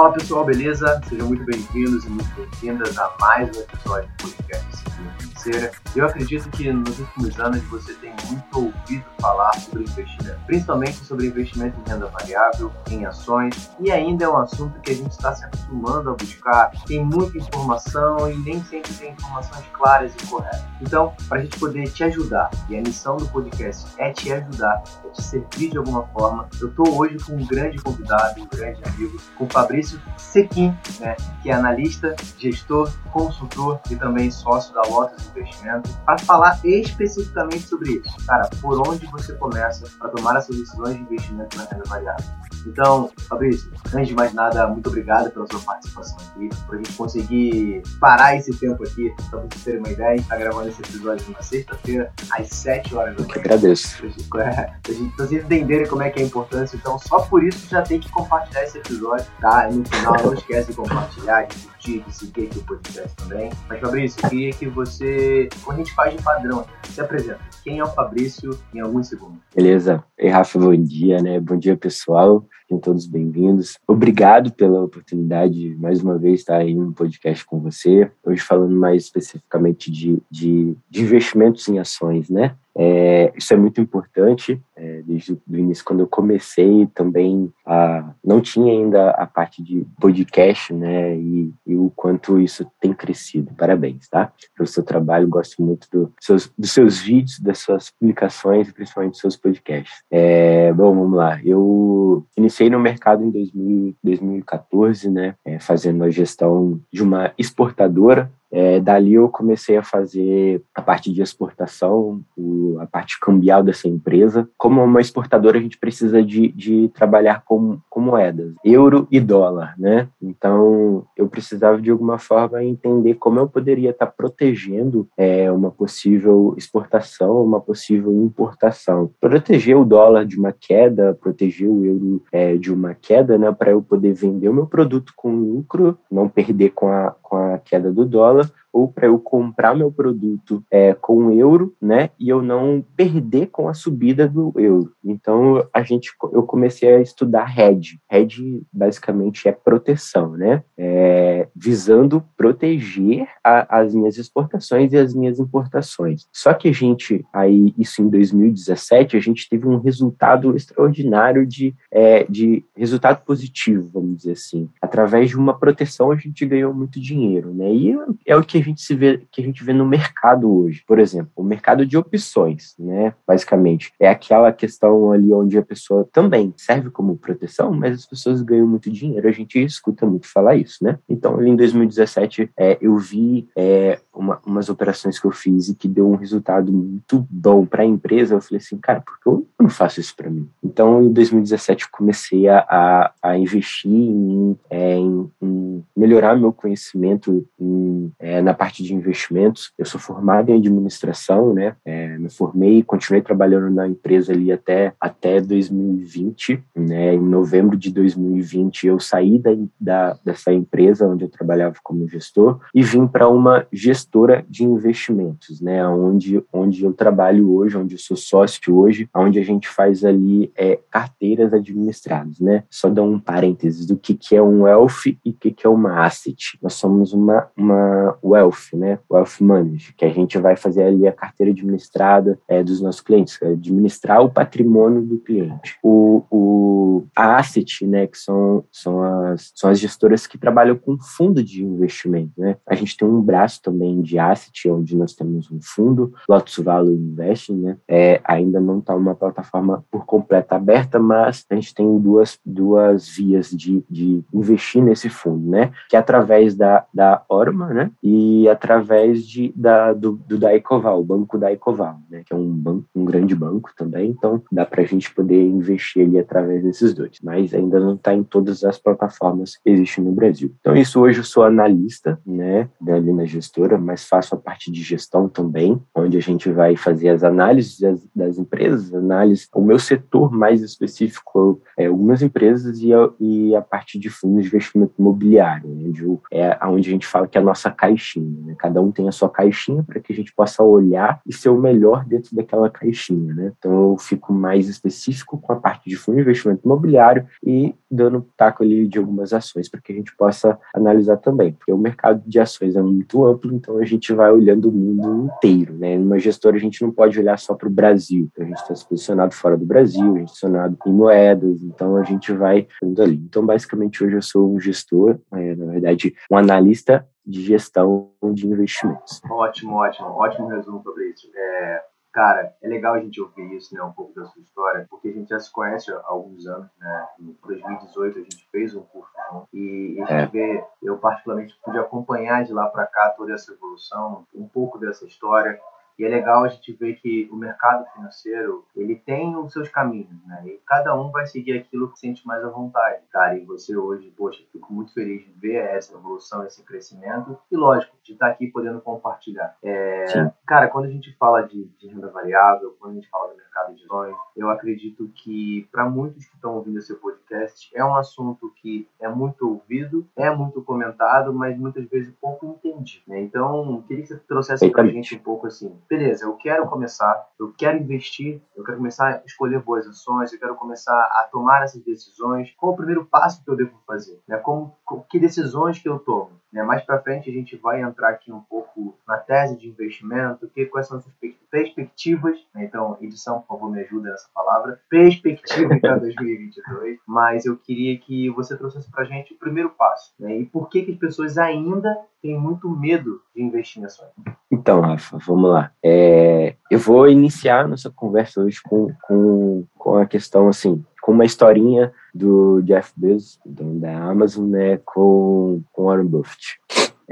Fala pessoal, beleza? Sejam muito bem-vindos e muito bem-vindas a mais um episódio do podcast Disciplina Financeira. Eu acredito que nos últimos anos você tem muito ouvido falar sobre investimento, principalmente sobre investimento em renda variável, em ações, e ainda é um assunto que a gente está se acostumando a buscar. Tem muita informação e nem sempre tem informações claras e corretas. Então, para a gente poder te ajudar, e a missão do podcast é te ajudar, é te servir de alguma forma, eu estou hoje com um grande convidado, um grande amigo, com o Fabrício Sequim, né, que é analista, gestor, consultor e também sócio da Lotus Investimento, para falar especificamente sobre isso. Cara, por onde você começa para tomar essas decisões de investimento na renda variável? Então, Fabrício, antes de mais nada, muito obrigado pela sua participação aqui, por a gente conseguir parar esse tempo aqui, para vocês terem uma ideia, a gente está gravando esse episódio na sexta-feira, às 7 horas da manhã. Eu agradeço. Para vocês entenderem como é que é a importância, então só por isso já tem que compartilhar esse episódio, tá? E no final, não esquece de compartilhar, de curtir, de seguir aqui o podcast também. Mas, Fabrício, queria que você, como a gente faz de padrão, se apresenta. Quem é o Fabrício em alguns segundos? Beleza. Ei, Rafa, bom dia, né? Bom dia, pessoal. Sejam todos bem-vindos. Obrigado pela oportunidade, mais uma vez, estar aí no podcast com você. Hoje falando mais especificamente de, de, de investimentos em ações, né? É, isso é muito importante. É, desde o início, quando eu comecei, também a, não tinha ainda a parte de podcast, né? E, e o quanto isso tem crescido. Parabéns, tá? Pelo seu trabalho, gosto muito do seus, dos seus vídeos, das suas publicações principalmente dos seus podcasts. É, bom, vamos lá. Eu iniciei no mercado em 2000, 2014, né? É, fazendo a gestão de uma exportadora é, dali eu comecei a fazer a parte de exportação, o, a parte cambial dessa empresa. Como uma exportadora, a gente precisa de, de trabalhar com, com moedas, euro e dólar, né? Então, eu precisava de alguma forma entender como eu poderia estar protegendo é, uma possível exportação, uma possível importação. Proteger o dólar de uma queda, proteger o euro é, de uma queda, né? Para eu poder vender o meu produto com lucro, não perder com a, com a queda do dólar ou para eu comprar meu produto é, com euro, né, e eu não perder com a subida do euro. Então a gente, eu comecei a estudar hedge. Hedge basicamente é proteção, né, é, visando proteger a, as minhas exportações e as minhas importações. Só que a gente aí isso em 2017 a gente teve um resultado extraordinário de, é, de resultado positivo, vamos dizer assim. Através de uma proteção a gente ganhou muito dinheiro, né? E é o que a gente se vê que a gente vê no mercado hoje. Por exemplo, o mercado de opções, né? Basicamente, é aquela questão ali onde a pessoa também serve como proteção, mas as pessoas ganham muito dinheiro. A gente escuta muito falar isso, né? Então, ali em 2017, é, eu vi é, uma, umas operações que eu fiz e que deu um resultado muito bom para a empresa. Eu falei assim, cara, por que eu não faço isso para mim? Então, em 2017, eu comecei a, a, investir em, é, em, em melhorar meu conhecimento em, é, na parte de investimentos. Eu sou formado em administração, né? É, me formei e continuei trabalhando na empresa ali até, até 2020, né? Em novembro de 2020 eu saí da, da, dessa empresa onde eu trabalhava como gestor e vim para uma gestora de investimentos, né? Onde, onde eu trabalho hoje, onde eu sou sócio hoje, onde a gente faz ali é, carteiras administradas, né? Só dar um parênteses do que, que é um wealth e o que, que é uma asset. Nós somos uma, uma wealth, né? Wealth management, que a gente vai fazer ali a carteira administrada é, dos nossos clientes, administrar o patrimônio do cliente. O, o a asset, né? Que são, são, as, são as gestoras que trabalham com fundo de investimento, né? A gente tem um braço também de asset, onde nós temos um fundo, Lotus Value Investing, né? É, ainda não está uma plataforma por completo aberta, mas a gente tem duas, duas vias de, de investir nesse fundo, né? Que é através da, da Orma, né? E através de, da, do, do Daicoval, o banco Daicoval, né? Que é um, banco, um grande banco também, então dá para a gente poder investir ali através desses dois, mas ainda não está em todas as plataformas que existem no Brasil. Então, isso hoje eu sou analista, né? Ali na gestora, mas faço a parte de gestão também, onde a gente vai fazer as análises das, das empresas, análise, o meu setor mais específico é algumas empresas e a, e a parte de fundos de investimento imobiliário onde é onde a gente fala que é a nossa caixinha. Né? Cada um tem a sua caixinha para que a gente possa olhar e ser o melhor dentro daquela caixinha. Né? Então eu fico mais específico com a parte de fundo de investimento imobiliário e dando taco ali de algumas ações para que a gente possa analisar também, porque o mercado de ações é muito amplo, então a gente vai olhando o mundo inteiro. Né? Numa gestora a gente não pode olhar só para o Brasil, então a gente está se posicionado fora do Brasil, a gente está posicionado em moedas, então a gente vai indo ali. Então basicamente hoje eu sou um gestor, é, na verdade um analista de gestão de investimentos. Ótimo, ótimo, ótimo resumo isso. É, Cara, é legal a gente ouvir isso, né, um pouco da sua história, porque a gente já se conhece há alguns anos, né? Em 2018 a gente fez um curso junto e a gente é. vê, eu particularmente pude acompanhar de lá para cá toda essa evolução, um pouco dessa história. E é legal a gente ver que o mercado financeiro, ele tem os seus caminhos, né? E cada um vai seguir aquilo que sente mais à vontade, cara. E você hoje, poxa, fico muito feliz de ver essa evolução, esse crescimento. E lógico, de estar aqui podendo compartilhar. É, cara, quando a gente fala de, de renda variável, quando a gente fala do mercado de ações, eu acredito que para muitos que estão ouvindo esse podcast, é um assunto que é muito ouvido, é muito comentado, mas muitas vezes pouco entendido, né? Então, queria que você trouxesse para a gente um pouco assim, beleza, eu quero começar, eu quero investir, eu quero começar a escolher boas ações, eu quero começar a tomar essas decisões. Qual o primeiro passo que eu devo fazer? Né? Como, que decisões que eu tomo? Né? Mais para frente a gente vai entrar aqui um pouco na tese de investimento, que, quais são as perspectivas. Né? Então, edição, por favor, me ajuda nessa palavra. Perspectiva para 2022. Mas eu queria que você trouxesse para gente o primeiro passo. Né? E por que, que as pessoas ainda têm muito medo de investir em ações? Então, Rafa, vamos lá. É, eu vou iniciar nossa conversa hoje com, com, com a questão, assim, com uma historinha do Jeff Bezos, da Amazon, né, com, com Warren Buffett.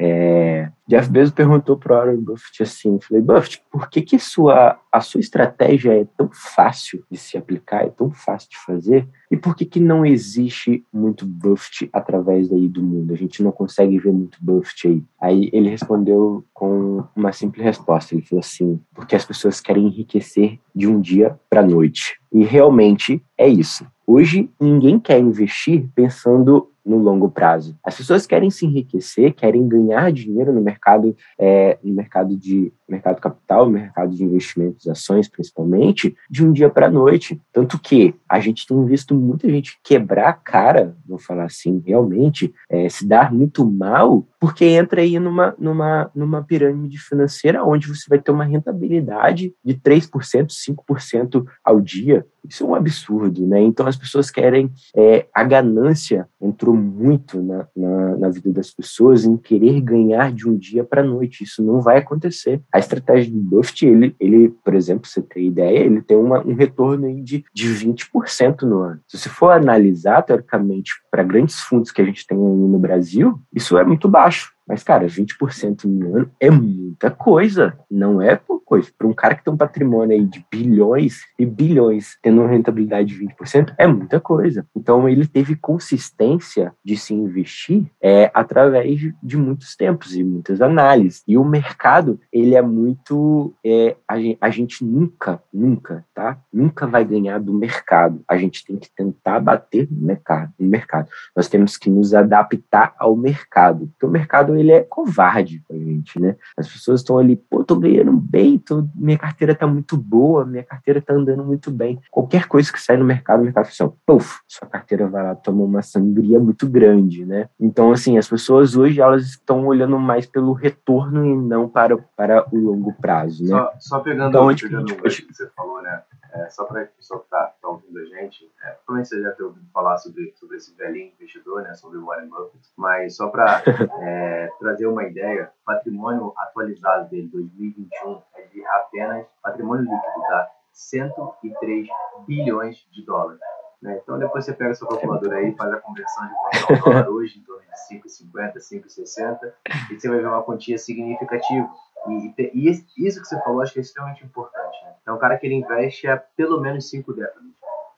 É, Jeff Bezos perguntou para Warren Buffett assim, falei, Buffett, por que que sua, a sua estratégia é tão fácil de se aplicar, é tão fácil de fazer, e por que que não existe muito Buffett através daí do mundo? A gente não consegue ver muito Buffett aí. Aí ele respondeu com uma simples resposta, ele falou assim, porque as pessoas querem enriquecer de um dia para noite. E realmente é isso. Hoje ninguém quer investir pensando no longo prazo. As pessoas querem se enriquecer, querem ganhar dinheiro no mercado, é, no mercado de mercado capital, mercado de investimentos, ações principalmente, de um dia para a noite. Tanto que a gente tem visto muita gente quebrar a cara, vou falar assim, realmente, é, se dar muito mal, porque entra aí numa, numa, numa pirâmide financeira onde você vai ter uma rentabilidade de 3%, 5% ao dia. Isso é um absurdo, né? Então as pessoas querem. É, a ganância entrou muito na, na, na, vida das pessoas em querer ganhar de um dia para a noite. Isso não vai acontecer. A estratégia do Buffett, ele, ele por exemplo, você tem ideia, ele tem uma, um retorno aí de, de 20% no ano. Se você for analisar, teoricamente, para grandes fundos que a gente tem aí no Brasil, isso é muito baixo. Mas, cara, 20% no ano é muita coisa. Não é pouca coisa. Para um cara que tem um patrimônio aí de bilhões e bilhões tendo uma rentabilidade de 20%, é muita coisa. Então, ele teve consistência de se investir é, através de, de muitos tempos e muitas análises. E o mercado, ele é muito. É, a, gente, a gente nunca, nunca, tá? Nunca vai ganhar do mercado. A gente tem que tentar bater no mercado. No mercado. Nós temos que nos adaptar ao mercado. Porque o mercado ele é covarde com a gente, né? As pessoas estão ali, pô, tô ganhando bem, tô, minha carteira tá muito boa, minha carteira tá andando muito bem. Qualquer coisa que sai no mercado, o mercado fala assim, puf, sua carteira vai lá, toma uma sangria muito grande, né? Então, assim, as pessoas hoje, elas estão olhando mais pelo retorno e não para, para o longo prazo, né? Só, só pegando, então, pegando o que você falou, né? É, só para o pessoal que está tá ouvindo a gente, é, provavelmente você já tem ouvido falar sobre, sobre esse velhinho investidor, né, sobre o Warren Buffett, mas só para é, trazer uma ideia, o patrimônio atualizado dele, 2021, é de apenas patrimônio líquido, tá? 103 bilhões de dólares. Né? Então depois você pega sua calculadora aí, faz a conversão de quanto é o dólar hoje, em torno de 5,50, 5,60, e você vai ver uma quantia significativa. E, e, e, isso que você falou, acho que é extremamente importante. Né? Então, o cara que ele investe há pelo menos 5 décadas.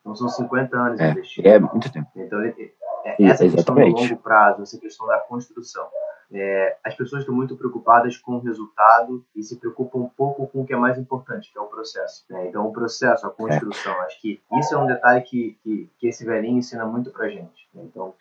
Então, são 50 anos é, investindo. É muito tempo. Então, ele, é, essa questão do longo prazo, essa questão da construção. é, as pessoas estão muito preocupadas com o resultado e se preocupam um pouco com o que é mais importante, que é o processo. Né? Então, o processo, a construção, é. acho que isso é um detalhe que, que, que esse velhinho ensina muito pra gente. Então,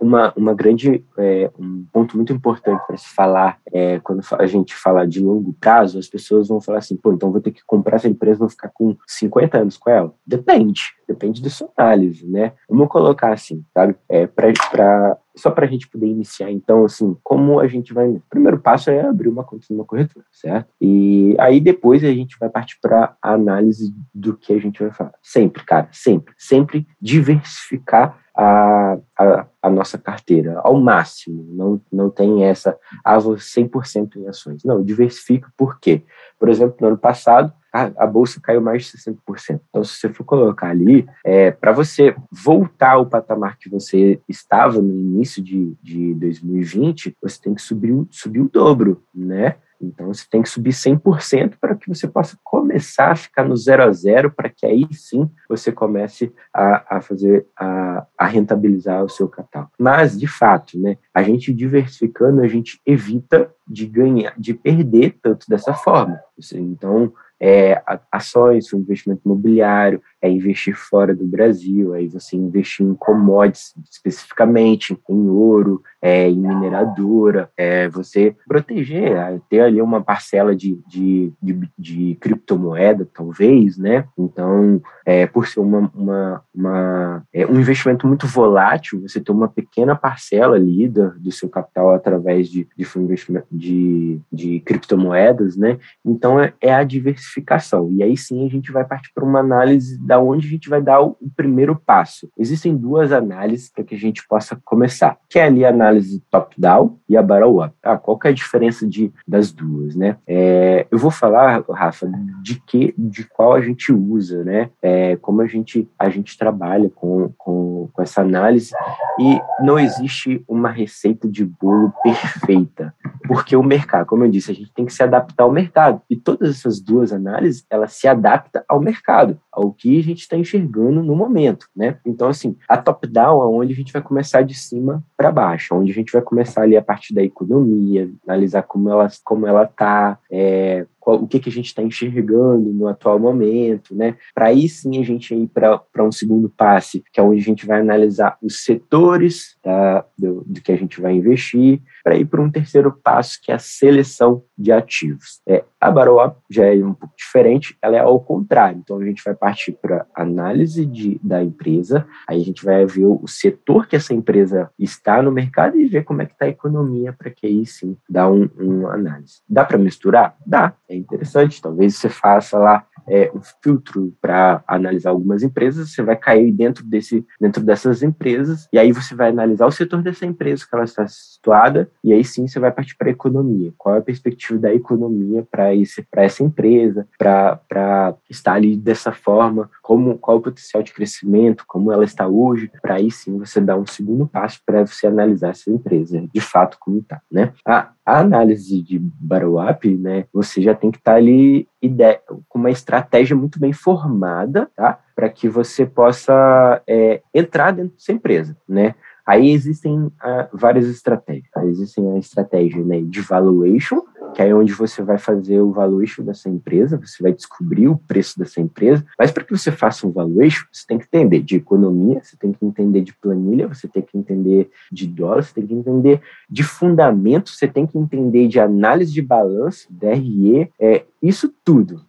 uma, uma grande, é, um ponto muito importante para se falar é, quando a gente fala de longo prazo, as pessoas vão falar assim, pô, então vou ter que comprar essa empresa, vou ficar com 50 anos com ela. Depende, depende da sua análise, né? Vamos colocar assim, sabe? É, pra, pra só para a gente poder iniciar, então, assim, como a gente vai. O primeiro passo é abrir uma conta numa corretora, certo? E aí depois a gente vai partir para a análise do que a gente vai falar. Sempre, cara, sempre. Sempre diversificar a, a, a, nossa carteira ao máximo. Não, não tem essa, ah, 100% em ações. Não, diversifica por quê? Por exemplo, no ano passado, a, a bolsa caiu mais de 60%. Então, se você for colocar ali, é, para você voltar ao patamar que você estava no início de, de 2020, você tem que subir, subir o dobro, né? Então, você tem que subir 100% para que você possa começar a ficar no zero a zero, para que aí sim você comece a, a fazer, a, a, rentabilizar o seu capital. Mas, de fato, né, a gente diversificando, a gente evita de ganhar, de perder tanto dessa forma. Então, é, ações, investimento imobiliário, é investir fora do Brasil, aí você investir em commodities especificamente, em ouro, é, em mineradora, é, você proteger, é, ter ali uma parcela de, de, de, de criptomoeda, talvez, né? Então, é, por ser uma, uma, uma é, um investimento muito volátil, você ter uma pequena parcela ali do, do seu capital através de, de, investimento de, de criptomoedas, né? Então, é, é a diversificação. E aí sim a gente vai partir para uma análise da onde a gente vai dar o, o primeiro passo. Existem duas análises para que a gente possa começar, que é ali a análise top-down e a bottom-up. Ah, qual que é a diferença de, das duas, né? É, eu vou falar, Rafa, de que, de qual a gente usa, né? É, como a gente, a gente trabalha com, com, com essa análise e não existe uma receita de bolo perfeita, porque o mercado, como eu disse, a gente tem que se adaptar ao mercado e todas essas duas análises, elas se adaptam ao mercado, ao que a gente está enxergando no momento, né? Então, assim, a top-down é onde a gente vai começar de cima para baixo, onde a gente vai começar ali a partir da economia, analisar como ela como ela está, é, qual, o que, que a gente está enxergando no atual momento, né? Para aí sim a gente ir para um segundo passe, que é onde a gente vai analisar os setores tá, do, do que a gente vai investir, para ir para um terceiro passo, que é a seleção de ativos. É, a Baroa já é um pouco diferente, ela é ao contrário. Então a gente vai partir para análise de, da empresa, aí a gente vai ver o, setor que essa empresa está no mercado e ver como é que está a economia para que aí sim dá um, um análise. Dá para misturar? Dá. É interessante. Talvez você faça lá é, um filtro para analisar algumas empresas, você vai cair dentro, desse, dentro dessas empresas, e aí você vai analisar o setor dessa empresa que ela está situada, e aí sim você vai partir para a economia. Qual é a perspectiva da economia para essa empresa, para estar ali dessa forma, como, qual o potencial de crescimento, como ela está hoje, para aí sim você dar um segundo passo para você analisar essa empresa, de fato, como está. Né? A, a análise de bottom-up, né, você já tem que estar tá ali com uma estratégia muito bem formada, tá? Para que você possa é, entrar dentro dessa empresa, né? Aí existem uh, várias estratégias. Existem a estratégia né, de valuation, que é onde você vai fazer o valuation dessa empresa, você vai descobrir o preço dessa empresa, mas para que você faça um valuation, você tem que entender de economia, você tem que entender de planilha, você tem que entender de dólar, você tem que entender de fundamento, você tem que entender de análise de balanço, DRE, é, isso tudo.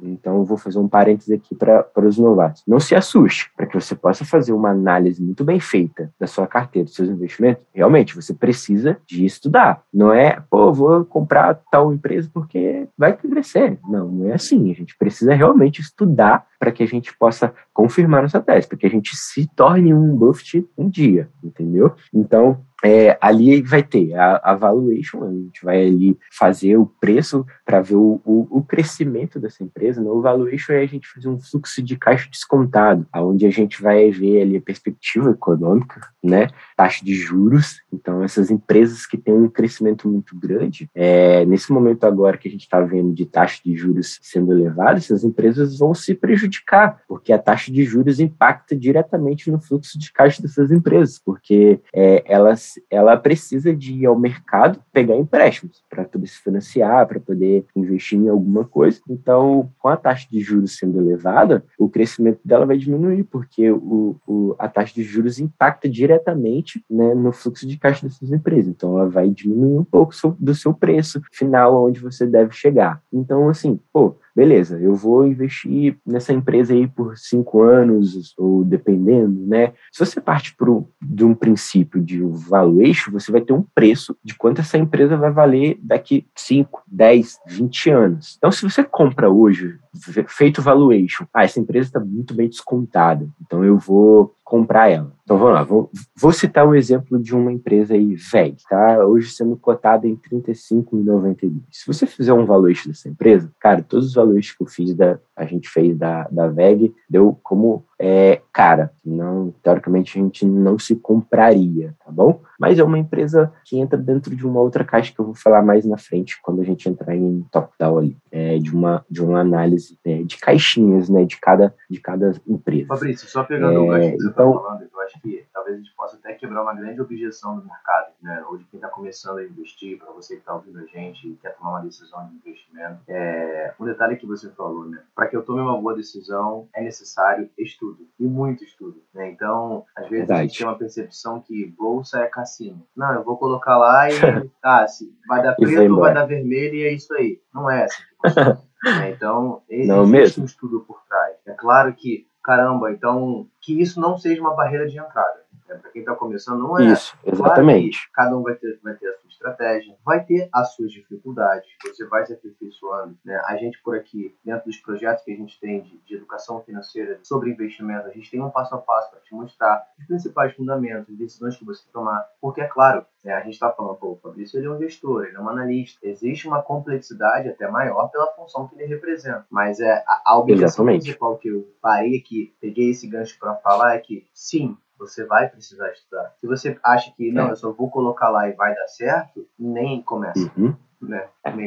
Então, eu vou fazer um parênteses aqui para os novatos. Não se assuste, para que você possa fazer uma análise muito bem feita da sua carteira, dos seus investimentos, realmente você precisa de estudar. Não é, pô, vou comprar tal empresa porque vai crescer. Não, não é assim. A gente precisa realmente estudar para que a gente possa confirmar nossa tese, para que a gente se torne um Buffett um dia, entendeu? Então, é, ali vai ter a, a valuation, a gente vai ali fazer o preço para ver o, o, o, crescimento dessa empresa. No né? valuation é a gente fazer um fluxo de caixa descontado, onde a gente vai ver ali a perspectiva econômica, né, taxa de juros. Então, essas empresas que têm um crescimento muito grande, é, nesse momento agora que a gente está vendo de taxa de juros sendo elevada, essas empresas vão se prejudicar, porque a taxa de juros impacta diretamente no fluxo de caixa dessas empresas, porque é, elas ela precisa de ir ao mercado pegar empréstimos para poder se financiar, para poder investir em alguma coisa. Então, com a taxa de juros sendo elevada, o crescimento dela vai diminuir, porque o, o a taxa de juros impacta diretamente né, no fluxo de caixa dessas empresas. Então, ela vai diminuir um pouco do seu preço final, onde você deve chegar. Então, assim, pô, beleza, eu vou investir nessa empresa aí por cinco anos, ou dependendo, né? Se você parte pro, de um princípio de valuation, você vai ter um preço de quanto essa empresa vai valer daqui 5, 10, 20 anos. Então, se você compra hoje, feito valuation, ah, essa empresa está muito bem descontada, então eu vou comprar ela. Então vamos lá, vou, vou citar um exemplo de uma empresa aí, VEG, tá? Hoje sendo cotada em 35,92. Se você fizer um valuation dessa empresa, cara, todos os eu fiz da, a gente fez da, da VEG, deu como é, cara, não, teoricamente a gente não se compraria, tá bom? Mas é uma empresa que entra dentro de uma outra caixa que eu vou falar mais na frente quando a gente entrar em top-down ali, é, de uma de uma análise é, de caixinhas, né, de cada de cada empresa. Fabrício, só pegando o gancho que você então, tá falando, eu acho que talvez a gente possa até quebrar uma grande objeção do mercado, né, ou de quem está começando a investir, para você que está ouvindo a gente e quer tomar uma decisão de investimento. É, um detalhe que você falou, né, para que eu tome uma boa decisão é necessário estudo e muito estudo, né? Então, às vezes Verdade. a gente tem uma percepção que bolsa é cassino. Não, eu vou colocar lá e ah, se vai dar preto, vai dar vermelho e é isso aí. Não é assim né? Então, existe um estudo por trás. É claro que, caramba, então que isso não seja uma barreira de entrada. Né? Para quem está começando, não é. Isso, exatamente. Claro cada um vai ter, vai ter a sua estratégia, vai ter as suas dificuldades, você vai se aperfeiçoando. Né? A gente, por aqui, dentro dos projetos que a gente tem de, de educação financeira sobre investimento, a gente tem um passo a passo para te mostrar os principais fundamentos, as decisões que você tem que tomar. Porque, é claro, né, a gente está falando, pô, o Fabrício ele é um gestor, ele é um analista. Existe uma complexidade até maior pela função que ele representa. Mas é a, a obrigação principal que eu parei aqui, peguei esse gancho para falar é que, sim, você vai precisar estudar. Se você acha que, não, é. eu só vou colocar lá e vai dar certo, nem começa. Uhum. Né?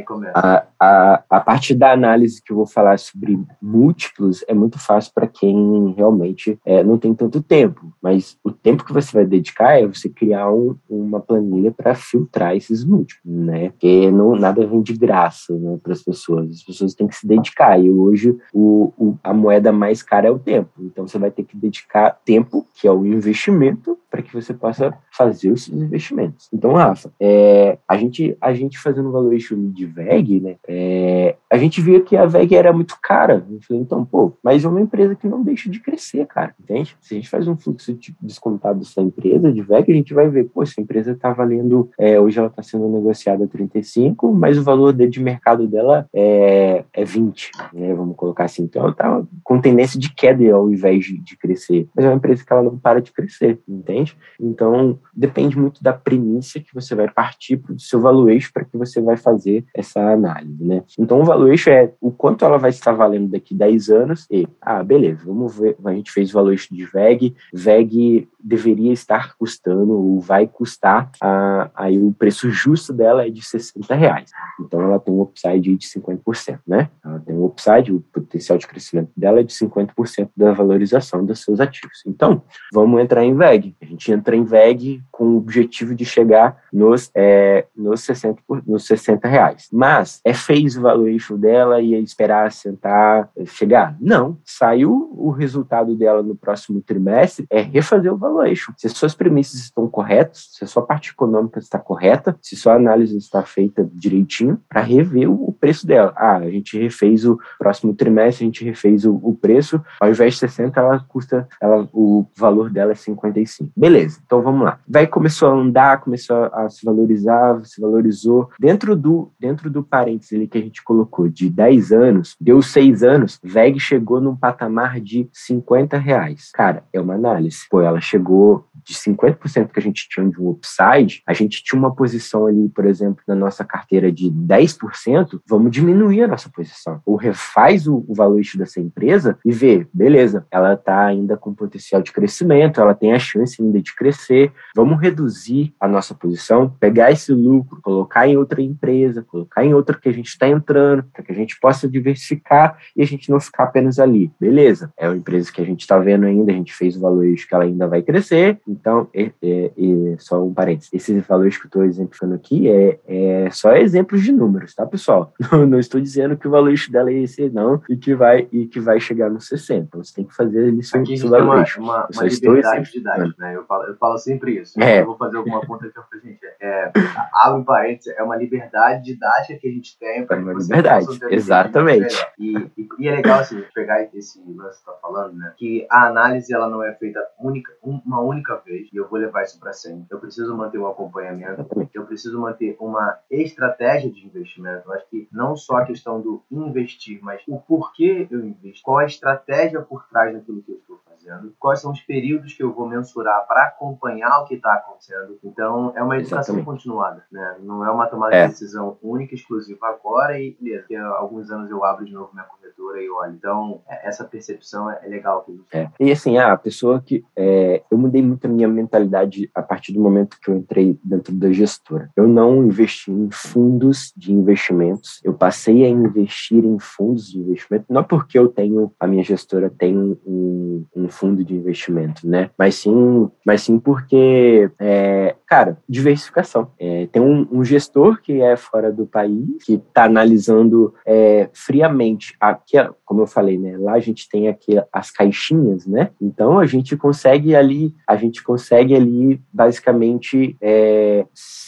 Começa. A, a, a parte da análise que eu vou falar sobre múltiplos é muito fácil para quem realmente é, não tem tanto tempo, mas o tempo que você vai dedicar é você criar um, uma planilha para filtrar esses múltiplos, né? Porque não, nada vem de graça né, para as pessoas, as pessoas têm que se dedicar. E hoje o, o, a moeda mais cara é o tempo, então você vai ter que dedicar tempo, que é o investimento, para que você possa fazer os seus investimentos. Então, Rafa, é, a, gente, a gente fazendo valuation de VEG, né, é, a gente via que a VEG era muito cara. Eu falei, então, pô, mas é uma empresa que não deixa de crescer, cara, entende? Se a gente faz um fluxo de, descontado dessa empresa de VEG, a gente vai ver, pô, essa empresa está valendo, é, hoje ela está sendo negociada a 35, mas o valor de, mercado dela é, é 20, né, vamos colocar assim. Então, ela tá com tendência de queda ao invés de, de crescer. Mas é uma empresa que ela não para de crescer, entende? Então, depende muito da premissa que você vai partir para o seu valuation para que você vai fazer essa análise, né? Então, o valuation é o quanto ela vai estar valendo daqui 10 anos e, ah, beleza, vamos ver, a gente fez o valuation de VEG, VEG deveria estar custando ou vai custar, a, aí o preço justo dela é de 60 reais. Então, ela tem um upside de 50%, né? Ela tem um upside, o potencial de crescimento dela é de 50% da valorização dos seus ativos. Então, vamos entrar em VEG. A gente entra em VEG com o objetivo de chegar nos, é, nos, 60, nos 60 reais. Mas é fez o valuation dela e esperar sentar, chegar? Não. Saiu o resultado dela no próximo trimestre, é refazer o valuation. Se as suas premissas estão corretas, se a sua parte econômica está correta, se sua análise está feita direitinho, para rever o, preço dela. Ah, a gente refez o próximo trimestre, a gente refez o, o preço, ao invés de 60, ela custa, ela, o valor dela é 55. Beleza, então vamos lá. Começou a andar, começou a se valorizar, se valorizou. Dentro do, dentro do parênteses ali que a gente colocou de 10 anos, deu 6 anos, VEG chegou num patamar de 50 reais. Cara, é uma análise. Pô, ela chegou de 50% que a gente tinha de um upside, a gente tinha uma posição ali, por exemplo, na nossa carteira de 10%, vamos diminuir a nossa posição. Ou refaz o, o dessa empresa e vê, beleza, ela está ainda com potencial de crescimento, ela tem a chance ainda de crescer, vamos reduzir a nossa posição, pegar esse lucro, colocar em outra empresa, colocar em outra que a gente está entrando, para que a gente possa diversificar e a gente não ficar apenas ali. Beleza, é uma empresa que a gente está vendo ainda, a gente fez o valuation que ela ainda vai crescer, então, é, é, é só um parênteses, esses valores que eu estou exemplificando aqui é, é só exemplos de números, tá, pessoal? Não, não estou dizendo que o valuation dela é esse, não, e que vai, e que vai chegar no 60. Então, você tem que fazer seu, Aqui seu valuation. Uma, uma, uma liberdade de idade, né? Eu falo, eu falo sempre isso. É. Eu vou fazer alguma conta que eu falei, gente, é, abre um parênteses, é uma liberdade didática que a gente tem para é uma liberdade, exatamente. E, e, e, é legal, assim, pegar esse lance que você tá falando, né? Que a análise, ela não é feita única, uma única vez, e eu vou levar isso para sempre. Eu preciso manter um acompanhamento, eu preciso manter uma estratégia de investimento. Eu acho que não só a questão do investir, mas o porquê eu invisto, qual a estratégia por trás daquilo que eu estou fazendo, quais são os períodos que eu vou mensurar para acompanhar o que está acontecendo. Então, é uma educação Exatamente. continuada, né? Não é uma tomada é. de decisão única, exclusiva agora e, beleza, daqui a alguns anos eu abro de novo minha corretora e olho. Então, é, essa percepção é, é legal. Que é. E assim, a pessoa que... É, eu mudei muito a minha mentalidade a partir do momento que eu entrei dentro da gestora. Eu não investi em fundos de investimentos, eu passei a investir em fundos de investimento, não porque eu tenho, a minha gestora tem um, um fundo de investimento, né? Mas sim, mas sim porque, é, cara, diversificação. É, tem um, um, gestor que é fora do país, que está analisando é, friamente, aqui, como eu falei, né? Lá a gente tem aqui as caixinhas, né? Então a gente consegue ali, a gente consegue ali basicamente é,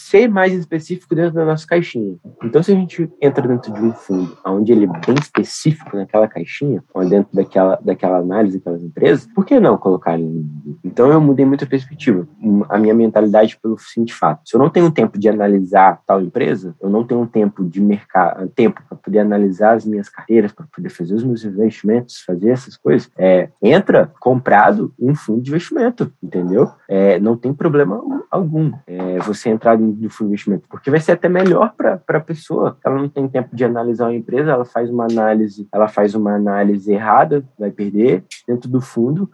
ser mais específico dentro da nossa caixinha. Então, se a gente entra dentro de um fundo onde ele é bem específico naquela caixinha, ou dentro daquela, daquela análise daquelas empresas, por que não colocar ele? Então, eu mudei muito a perspectiva, a minha mentalidade pelo seguinte fato. Se eu não tenho tempo de analisar tal empresa, eu não tenho tempo de mercado, tempo para poder analisar as minhas carteiras, para poder fazer os meus investimentos, fazer essas coisas, é, entra comprado um fundo de investimento, entendeu? É, não tem problema algum. É, você entrar do investimento, porque vai ser até melhor para a pessoa. Ela não tem tempo de analisar uma empresa, ela faz uma análise, ela faz uma análise errada, vai perder dentro do fundo.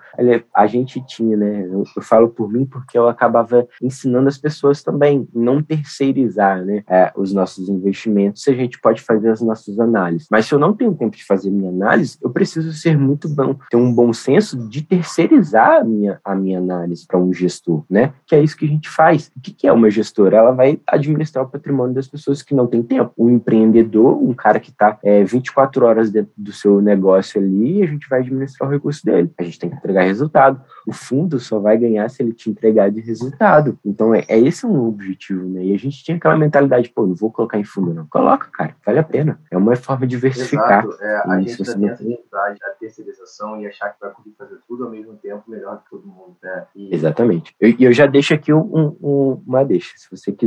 A gente tinha, né? Eu, eu falo por mim porque eu acabava ensinando as pessoas também não terceirizar, né? É, os nossos investimentos. Se a gente pode fazer as nossas análises, mas se eu não tenho tempo de fazer minha análise, eu preciso ser muito bom, ter um bom senso de terceirizar a minha a minha análise para um gestor, né? Que é isso que a gente faz. O que, que é uma gestora? Ela vai administrar o patrimônio das pessoas que não têm tempo. Um empreendedor, um cara que está é, 24 horas dentro do seu negócio ali, a gente vai administrar o recurso dele. A gente tem que entregar resultado. O fundo só vai ganhar se ele te entregar de resultado. Então, é, é esse um objetivo, né? E a gente tinha aquela mentalidade, pô, não vou colocar em fundo, não. Coloca, cara, vale a pena. É uma forma de diversificar. Exato. É, a gente tem essa mentalidade da terceirização e achar que vai conseguir fazer tudo ao mesmo tempo melhor que todo mundo, né? E... Exatamente. E eu, eu, já deixo aqui um, um, uma deixa. Se você quiser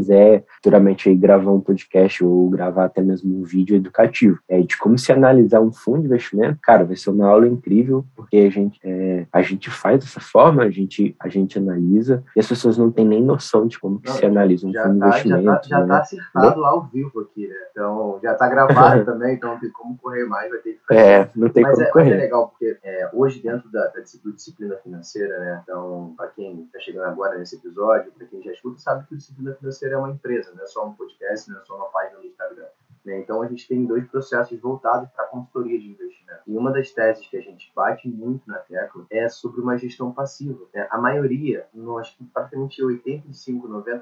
futuramente aí gravar um podcast ou gravar até mesmo um vídeo educativo é, de como se analisar um fundo de investimento, cara, vai ser uma aula incrível, porque a gente, é, a gente faz dessa forma, a gente, a gente analisa, e as pessoas não têm nem noção de como que se analisa um fundo tá, de investimento. Já tá, já né? tá acertado lá ao vivo aqui, né? Então, já tá gravado também, então não tem como correr mais, vai ter que fazer. É, não tem mas como é, correr. Mas é legal, porque é, hoje dentro da, da disciplina financeira, né? Então, para quem está chegando agora nesse episódio, para quem já escuta, sabe que disciplina financeira é uma empresa, não é só um podcast, não é só uma página no Instagram. Né? Então, a gente tem dois processos voltados para a consultoria de investimento. E uma das teses que a gente bate muito na tecla é sobre uma gestão passiva. Né? A maioria, no, acho que praticamente 85, 90%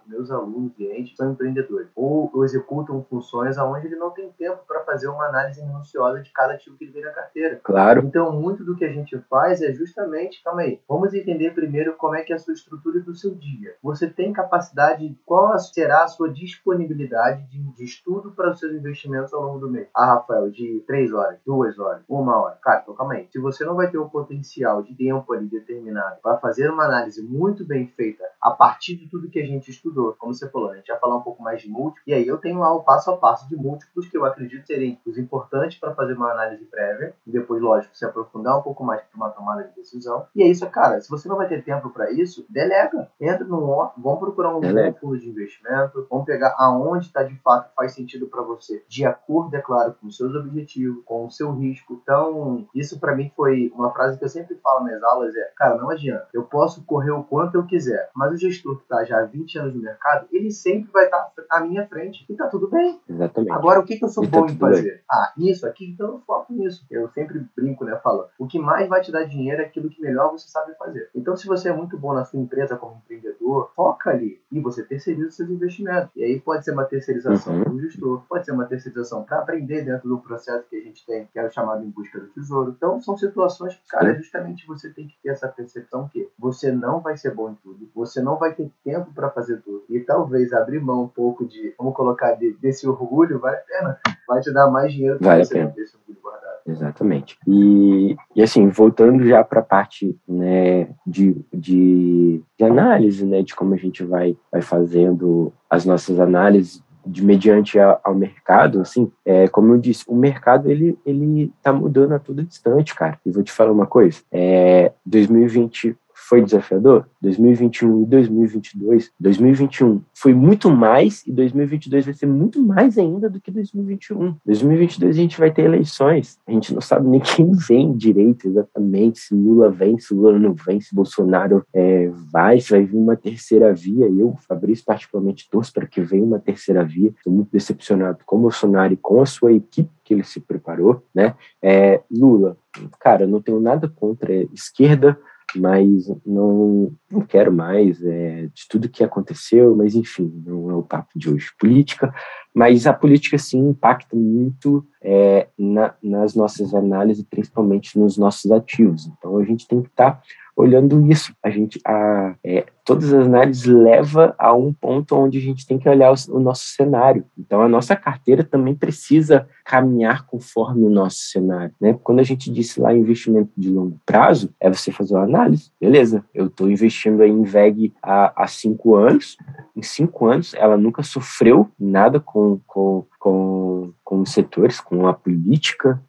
dos meus alunos, clientes, são empreendedores. Ou, ou executam funções onde ele não tem tempo para fazer uma análise minuciosa de cada ativo que ele vê na carteira. Claro. Então, muito do que a gente faz é justamente, calma aí, vamos entender primeiro como é que é a sua estrutura do seu dia. Você tem capacidade, qual será a sua disponibilidade de, de estudo para para os seus investimentos ao longo do mês? Ah, Rafael, de 3 horas, 2 horas, 1 hora. Cara, então calma aí. Se você não vai ter o potencial de tempo ali determinado para fazer uma análise muito bem feita a partir de tudo que a gente estudou, como você falou, a gente vai falar um pouco mais de múltiplos, e aí eu tenho lá o passo a passo de múltiplos que eu acredito serem os importantes para fazer uma análise prévia, e depois, lógico, se aprofundar um pouco mais para uma tomada de decisão. E é isso, cara. Se você não vai ter tempo para isso, delega. Entra no vamos procurar um fundo de investimento, vamos pegar aonde está de fato faz sentido para você, de acordo, é claro, com os seus objetivos, com o seu risco. Então, isso para mim foi uma frase que eu sempre falo nas aulas: é, cara, não adianta. Eu posso correr o quanto eu quiser, mas o gestor que está já há 20 anos no mercado, ele sempre vai estar tá à minha frente e tá tudo bem. Exatamente. Agora, o que, que eu sou e tá bom tá em fazer? Bem. Ah, isso aqui, então eu foco nisso. Eu sempre brinco, né, falando. O que mais vai te dar dinheiro é aquilo que melhor você sabe fazer. Então, se você é muito bom na sua empresa como empreendedor, foca ali e você terceiriza seus investimentos. E aí pode ser uma terceirização uhum. do gestor, pode ser uma terceirização para aprender dentro do processo que a gente tem, que é o chamado em busca do tesouro. Então, são situações que, cara, justamente você tem que ter essa percepção que você não vai ser bom em tudo, você não vai ter tempo para fazer tudo. E talvez abrir mão um pouco de, vamos colocar, de, desse orgulho, vale a pena. Vai te dar mais dinheiro para vale você ter esse orgulho guardado. Exatamente. E, e assim, voltando já para a parte né, de, de, de, análise, né, de como a gente vai, vai fazendo as nossas análises de mediante a, ao mercado, assim, é, como eu disse, o mercado ele ele tá mudando a todo instante, cara. E vou te falar uma coisa, é, 2020 foi desafiador, 2021 e 2022, 2021 foi muito mais e 2022 vai ser muito mais ainda do que 2021. 2022 a gente vai ter eleições, a gente não sabe nem quem vem direito exatamente, se Lula vem, se Lula não vem, se Bolsonaro é, vai, se vai vir uma terceira via. Eu, Fabrício, particularmente torço para que venha uma terceira via. Estou muito decepcionado com o Bolsonaro e com a sua equipe que ele se preparou, né? É, Lula, cara, não tenho nada contra a esquerda, mas não, não quero mais é, de tudo que aconteceu, mas enfim, não é o papo de hoje. Política, mas a política sim impacta muito é, na, nas nossas análises, principalmente nos nossos ativos. Então a gente tem que estar tá olhando isso. A gente, a, é, todas as análises leva a um ponto onde a gente tem que olhar o, nosso cenário. Então, a nossa carteira também precisa caminhar conforme o nosso cenário. Né? Quando a gente disse lá investimento de longo prazo, é você fazer uma análise. Beleza, eu estou investindo em VEG há, há cinco anos. Em cinco anos, ela nunca sofreu nada com, com, com, com os setores, com a política,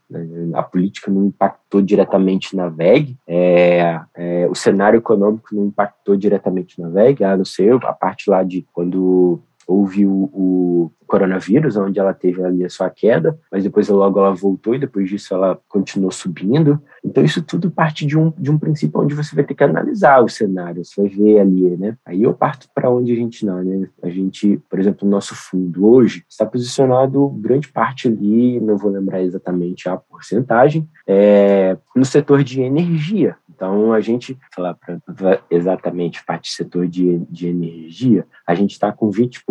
a política não impactou diretamente na VEG, é, é, o cenário econômico não impactou diretamente na VEG, a não ser a parte lá de quando houve o, o coronavírus, onde ela teve ali a sua queda, mas depois logo ela voltou e depois disso ela continuou subindo. Então isso tudo parte de um, de um princípio onde você vai ter que analisar o cenário, você vai ver ali, né? Aí eu parto para onde a gente não, né? A gente, por exemplo, o nosso fundo hoje está posicionado grande parte ali, não vou lembrar exatamente a porcentagem, é, no setor de energia. Então a gente, falar para exatamente parte do setor de, de energia, a gente está com 20%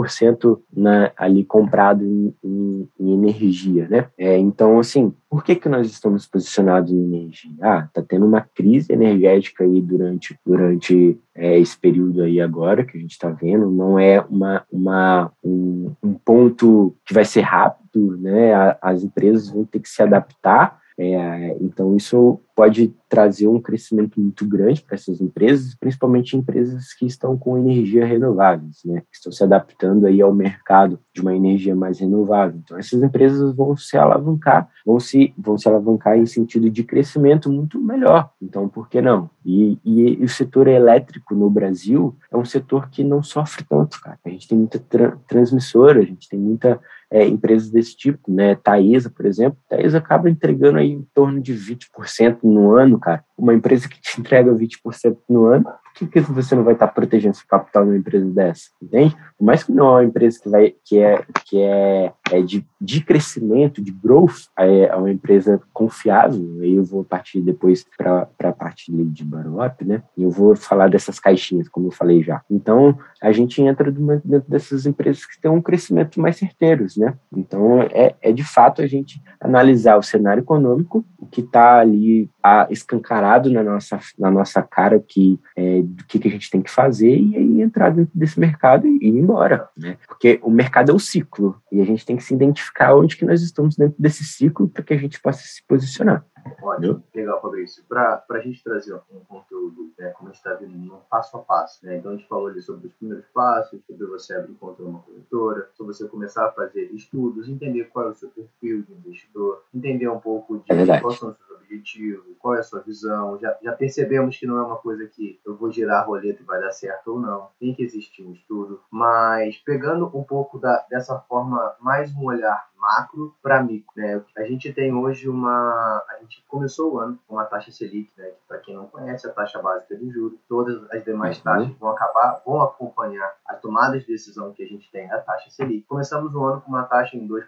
na, ali comprado em, em, em energia, né? É, então, assim, por que, que nós estamos posicionados em energia? Ah, tá tendo uma crise energética aí durante, durante é, esse período aí agora que a gente está vendo. Não é uma, uma, um, um, ponto que vai ser rápido, né? As empresas vão ter que se adaptar. É, então, isso pode trazer um crescimento muito grande para essas empresas, principalmente empresas que estão com energia renováveis, né, que estão se adaptando aí ao mercado de uma energia mais renovável. Então essas empresas vão se alavancar, vão se vão se alavancar em sentido de crescimento muito melhor. Então por que não? E, e, e o setor elétrico no Brasil é um setor que não sofre tanto, cara. A gente tem muita tra transmissora, a gente tem muita é, empresas desse tipo, né? Taesa, por exemplo, Taesa acaba entregando aí em torno de 20% no ano, cara, uma empresa que te entrega 20% no ano, que, que você não vai estar protegendo seu capital numa empresa dessa? Entende? Por mais que não é uma empresa que, vai, que é, que é, é de, de crescimento, de growth, é uma empresa confiável, aí eu vou partir depois para a parte de Baruap, né? E eu vou falar dessas caixinhas, como eu falei já. Então, a gente entra dentro dessas empresas que têm um crescimento mais certeiros, né? Então, é, é de fato a gente analisar o cenário econômico, o que está ali a, escancarado na nossa, na nossa cara que, é, do que, que a gente tem que fazer e aí entrar dentro desse mercado e ir embora, né? Porque o mercado é o ciclo. e a gente tem que se identificar onde que nós estamos dentro desse ciclo para que a gente possa se posicionar. Ótimo, legal, Fabrício. Para a gente trazer um conteúdo, né, como a gente está vendo, um passo a passo. Né? Então, a gente falou ali sobre os primeiros passos, sobre você abrir conta numa corretora, sobre você começar a fazer estudos, entender qual é o seu perfil de investidor, entender um pouco de é quais são os seus objetivos, qual é a sua visão. Já, já percebemos que não é uma coisa que eu vou girar a roleta e vai dar certo ou não. Tem que existir um estudo. Mas, pegando um pouco da, dessa forma, mais um olhar macro para micro. Né? A gente tem hoje uma. A gente começou o ano com a taxa Selic, né? que para quem não conhece, a taxa básica de juros, todas as demais uhum. taxas vão acabar, vão acompanhar as tomadas de decisão que a gente tem da taxa Selic. Começamos o ano com uma taxa em 2%,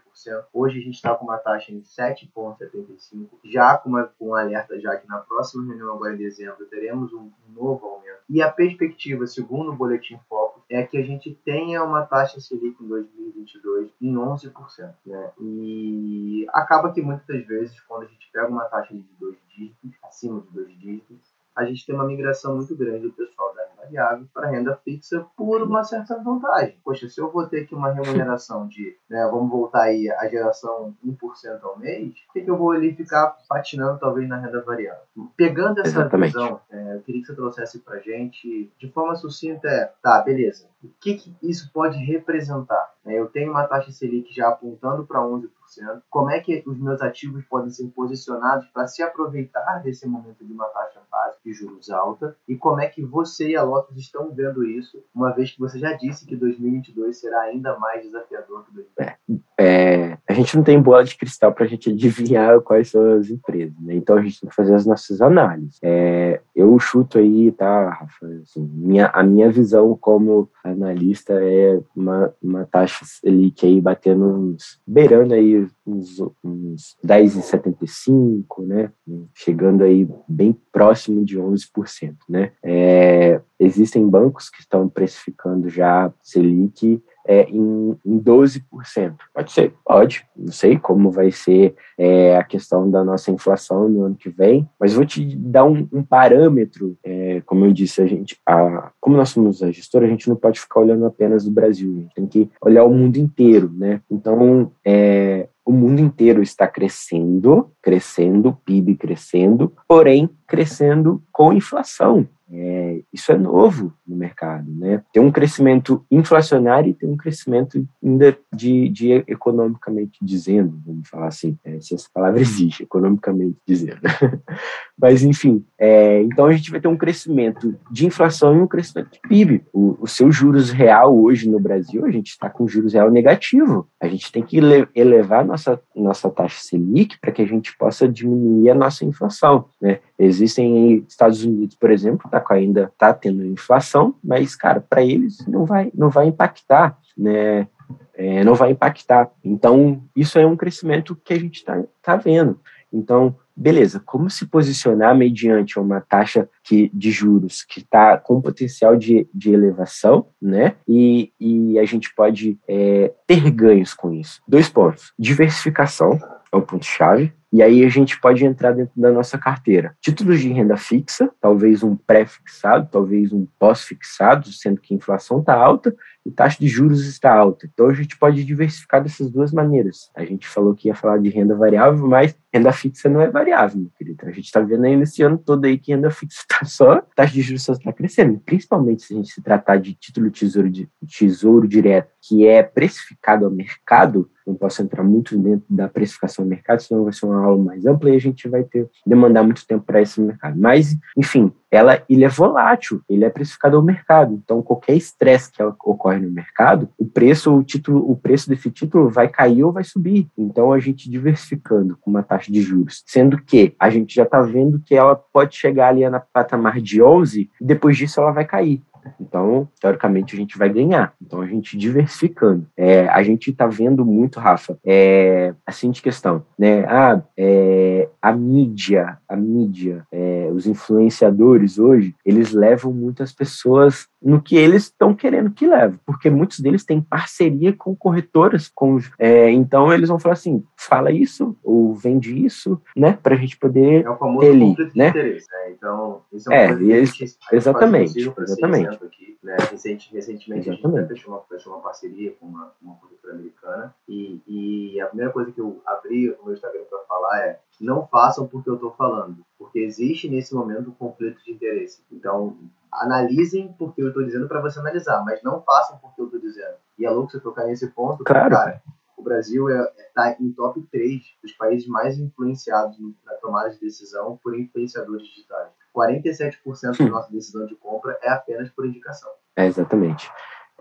hoje a gente está com uma taxa em 7,75%, já com, uma, com um alerta já que na próxima reunião, agora em dezembro, teremos um, um novo aumento. E a perspectiva, segundo o Boletim Foco, é que a gente tenha uma taxa Selic em 2022 em 11%. Né? E acaba que muitas vezes, quando a gente pega uma taxa de dois dígitos, acima de dois dígitos, a gente tem uma migração muito grande do pessoal da renda variável para renda fixa por uma certa vantagem. Poxa, se eu vou ter aqui uma remuneração de, né, vamos voltar aí a geração 1% ao mês, por que, que eu vou ali ficar patinando talvez na renda variável? Pegando essa Exatamente. visão, é, eu queria que você trouxesse para gente, de forma sucinta, é, tá, beleza, o que, que isso pode representar? É, eu tenho uma taxa Selic já apontando para 11%. Como é que os meus ativos podem ser posicionados para se aproveitar desse momento de uma taxa básica de juros alta? E como é que você e a Lotus estão vendo isso, uma vez que você já disse que 2022 será ainda mais desafiador que 2020? É, é, a gente não tem bola de cristal para a gente adivinhar quais são as empresas, né? então a gente tem que fazer as nossas análises. É, eu chuto aí, tá, Rafa? Assim, minha, a minha visão como analista é uma, uma taxa Selic aí batendo uns, beirando aí uns, uns 10,75, né? Chegando aí bem próximo de 11%, né? É, existem bancos que estão precificando já Selic é, em, em 12%. Pode ser? Pode. Não sei como vai ser é, a questão da nossa inflação no ano que vem, mas vou te dar um, um parâmetro. É, como eu disse, a gente, a, como nós somos a gestora, a gente não pode ficar olhando apenas o Brasil, a gente tem que olhar o mundo inteiro, né? Então, é, o mundo inteiro está crescendo, crescendo, PIB crescendo, porém crescendo com inflação. É, isso é novo no mercado, né? Tem um crescimento inflacionário e tem um crescimento ainda de, de economicamente dizendo, vamos falar assim, é, se essa palavra existe, economicamente dizendo. Mas, enfim, é, então a gente vai ter um crescimento de inflação e um crescimento de PIB. O, o seu juros real hoje no Brasil, a gente está com juros real negativo. A gente tem que elevar nossa, nossa taxa Selic para que a gente possa diminuir a nossa inflação, né? Existem Estados Unidos, por exemplo, tá ainda tá tendo inflação, mas cara, para eles não vai não vai impactar, né? É, não vai impactar. Então isso é um crescimento que a gente está tá vendo. Então beleza, como se posicionar mediante uma taxa que, de juros que está com potencial de, de elevação, né? E, e a gente pode é, ter ganhos com isso. Dois pontos: diversificação é o ponto-chave. E aí a gente pode entrar dentro da nossa carteira. Títulos de renda fixa, talvez um pré-fixado, talvez um pós-fixado, sendo que a inflação está alta e taxa de juros está alta. Então a gente pode diversificar dessas duas maneiras. A gente falou que ia falar de renda variável, mas renda fixa não é variável, meu querido. A gente está vendo aí nesse ano todo aí que renda fixa está só, taxa de juros está crescendo. Principalmente se a gente se tratar de título tesouro, de, tesouro direto, que é precificado ao mercado, não posso entrar muito dentro da precificação do mercado, senão vai ser uma aula mais ampla e a gente vai ter demandar muito tempo para esse mercado. Mas, enfim, ela ele é volátil, ele é precificado ao mercado. Então, qualquer estresse que ocorre no mercado, o preço, o título, o preço desse título vai cair ou vai subir. Então, a gente diversificando com uma taxa de juros, sendo que a gente já está vendo que ela pode chegar ali na patamar de 11 e depois disso ela vai cair. Então, teoricamente, a gente vai ganhar. Então, a gente diversificando. É, a gente está vendo muito, Rafa, é, a seguinte questão, né? Ah, é, a mídia, a mídia, é, os influenciadores hoje, eles levam muitas pessoas no que eles estão querendo que leve, porque muitos deles têm parceria com corretoras, com, é, então eles vão falar assim, fala isso ou vende isso, né, para a gente poder é o famoso ter ali, né? Interesse, né? Então isso é, é eles, exatamente, exatamente. Aqui, né? Recente, recentemente exatamente. a gente fechou uma, fechou uma parceria com uma, uma corretora americana e, e a primeira coisa que eu abri o meu Instagram para falar é não façam porque eu estou falando, porque existe nesse momento um conflito de interesse. Então, analisem porque eu estou dizendo para você analisar, mas não façam porque eu estou dizendo. E é louco você tocar nesse ponto, claro. cara. O Brasil está é, tá em top 3 dos países mais influenciados na tomada de decisão por influenciadores digitais. 47% da nossa decisão de compra é apenas por indicação. É, exatamente.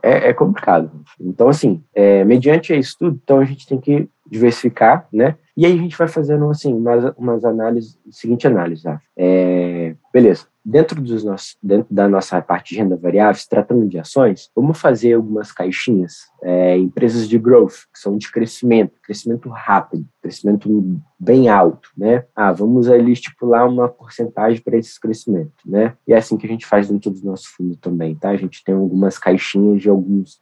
É, é complicado. Então, assim, é, mediante isso tudo, então a gente tem que diversificar, né? E aí a gente vai fazendo, assim, umas, umas análises, seguinte análise, tá? É, beleza, dentro, dos nossos, dentro da nossa parte de renda variável, tratando de ações, vamos fazer algumas caixinhas, é, empresas de growth, que são de crescimento, crescimento rápido, crescimento bem alto, né? Ah, vamos ali estipular uma porcentagem para esse crescimento, né? E é assim que a gente faz dentro do nosso fundo também, tá? A gente tem algumas caixinhas de alguns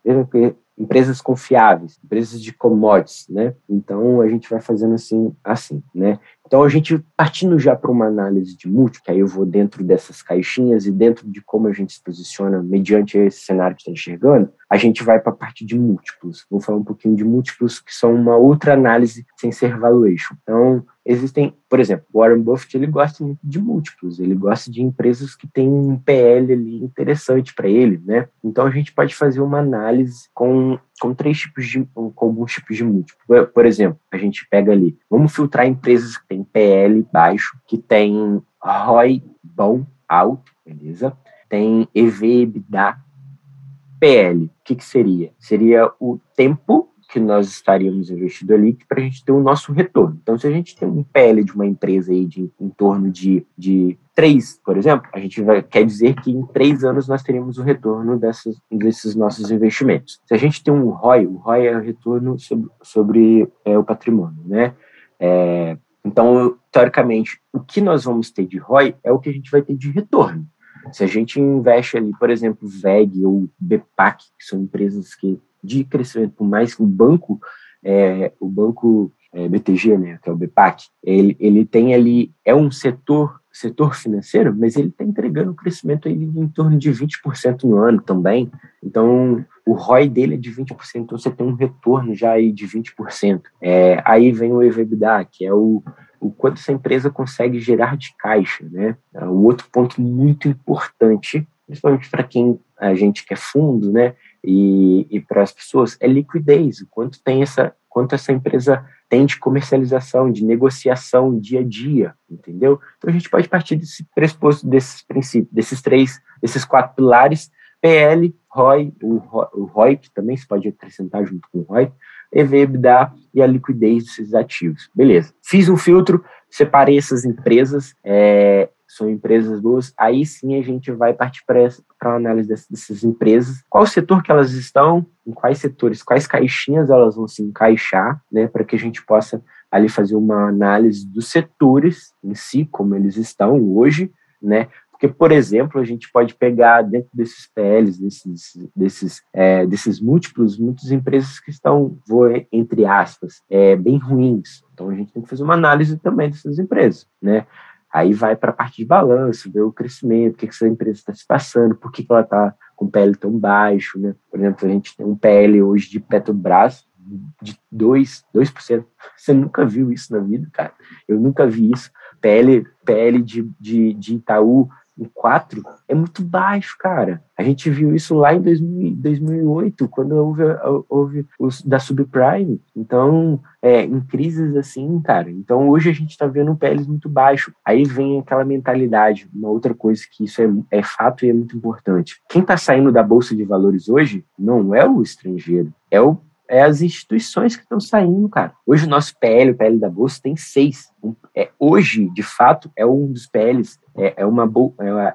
empresas confiáveis, empresas de commodities, né? Então a gente vai fazendo assim, assim, né? Então a gente partindo já para uma análise de múltiplo, que aí eu vou dentro dessas caixinhas e dentro de como a gente se posiciona mediante esse cenário que está enxergando, a gente vai para a parte de múltiplos. Vou falar um pouquinho de múltiplos que são uma outra análise sem ser valuation. Então existem, por exemplo, Warren Buffett ele gosta muito de múltiplos, ele gosta de empresas que têm um PL ali interessante para ele, né? Então a gente pode fazer uma análise com, com três tipos de, com alguns tipos de múltiplos. Por, exemplo, a gente pega ali, vamos filtrar empresas que têm PL baixo, que têm ROI bom, alto, beleza? Tem EV, EBITDA, PL. O que, que seria? Seria o tempo que nós estaríamos investindo ali para a gente ter o nosso retorno. Então, se a gente tem um PL de uma empresa aí de em torno de, de 3, por exemplo, a gente vai, quer dizer que em três anos nós teríamos o retorno dessas, desses nossos investimentos. Se a gente tem um ROI, o ROI é o retorno sobre, sobre é, o patrimônio, né? É, então, teoricamente, o que nós vamos ter de ROI é o que a gente vai ter de retorno. Se a gente investe ali, por exemplo, VEG ou BPAC, que são empresas que de crescimento, por mais que o banco, é, o banco é, BTG, né, que é o BPAC, ele, ele tem ali, é um setor setor financeiro, mas ele está entregando um crescimento aí em torno de 20% no ano também. Então, o ROI dele é de 20%, então você tem um retorno já aí de 20%. É, aí vem o EBITDA, que é o, o quanto essa empresa consegue gerar de caixa, né? O outro ponto muito importante, principalmente para quem a gente quer fundo, né? E, e para as pessoas é liquidez, o quanto tem essa, quanto essa empresa tem de comercialização, de negociação dia a dia, entendeu? Então a gente pode partir desse pressuposto desses princípios, desses três, desses quatro pilares, PL, ROI, o, o ROI, que também se pode acrescentar junto com o ROI, EV, EBITDA e a liquidez desses ativos. Beleza. Fiz um filtro, separei essas empresas, é, são empresas boas, aí sim a gente vai partir para a análise dessas, dessas, empresas, qual setor que elas estão, em quais setores, quais caixinhas elas vão se encaixar, né, para que a gente possa ali fazer uma análise dos setores em si, como eles estão hoje, né, porque, por exemplo, a gente pode pegar dentro desses PLs, desses, desses, é, desses múltiplos, muitas empresas que estão, vou, entre aspas, é, bem ruins. Então, a gente tem que fazer uma análise também dessas empresas, né? Aí vai para a parte de balanço, ver o crescimento, o que, que essa empresa está se passando, por que, que ela está com PL tão baixo, né? Por exemplo, a gente tem um PL hoje de Petrobras de 2%, 2%. Você nunca viu isso na vida, cara. Eu nunca vi isso. PL, PL de, de, de Itaú em 4 é muito baixo, cara. A gente viu isso lá em 2000, 2008, quando houve, houve os da subprime. Então, é, em crises assim, cara. Então, hoje a gente está vendo PLs muito baixo. Aí vem aquela mentalidade, uma outra coisa que isso é, é fato e é muito importante. Quem está saindo da Bolsa de Valores hoje não é o estrangeiro, é o é as instituições que estão saindo, cara. Hoje o nosso PL, o PL da Bolsa, tem seis. É, hoje, de fato, é um dos PLs, é, é uma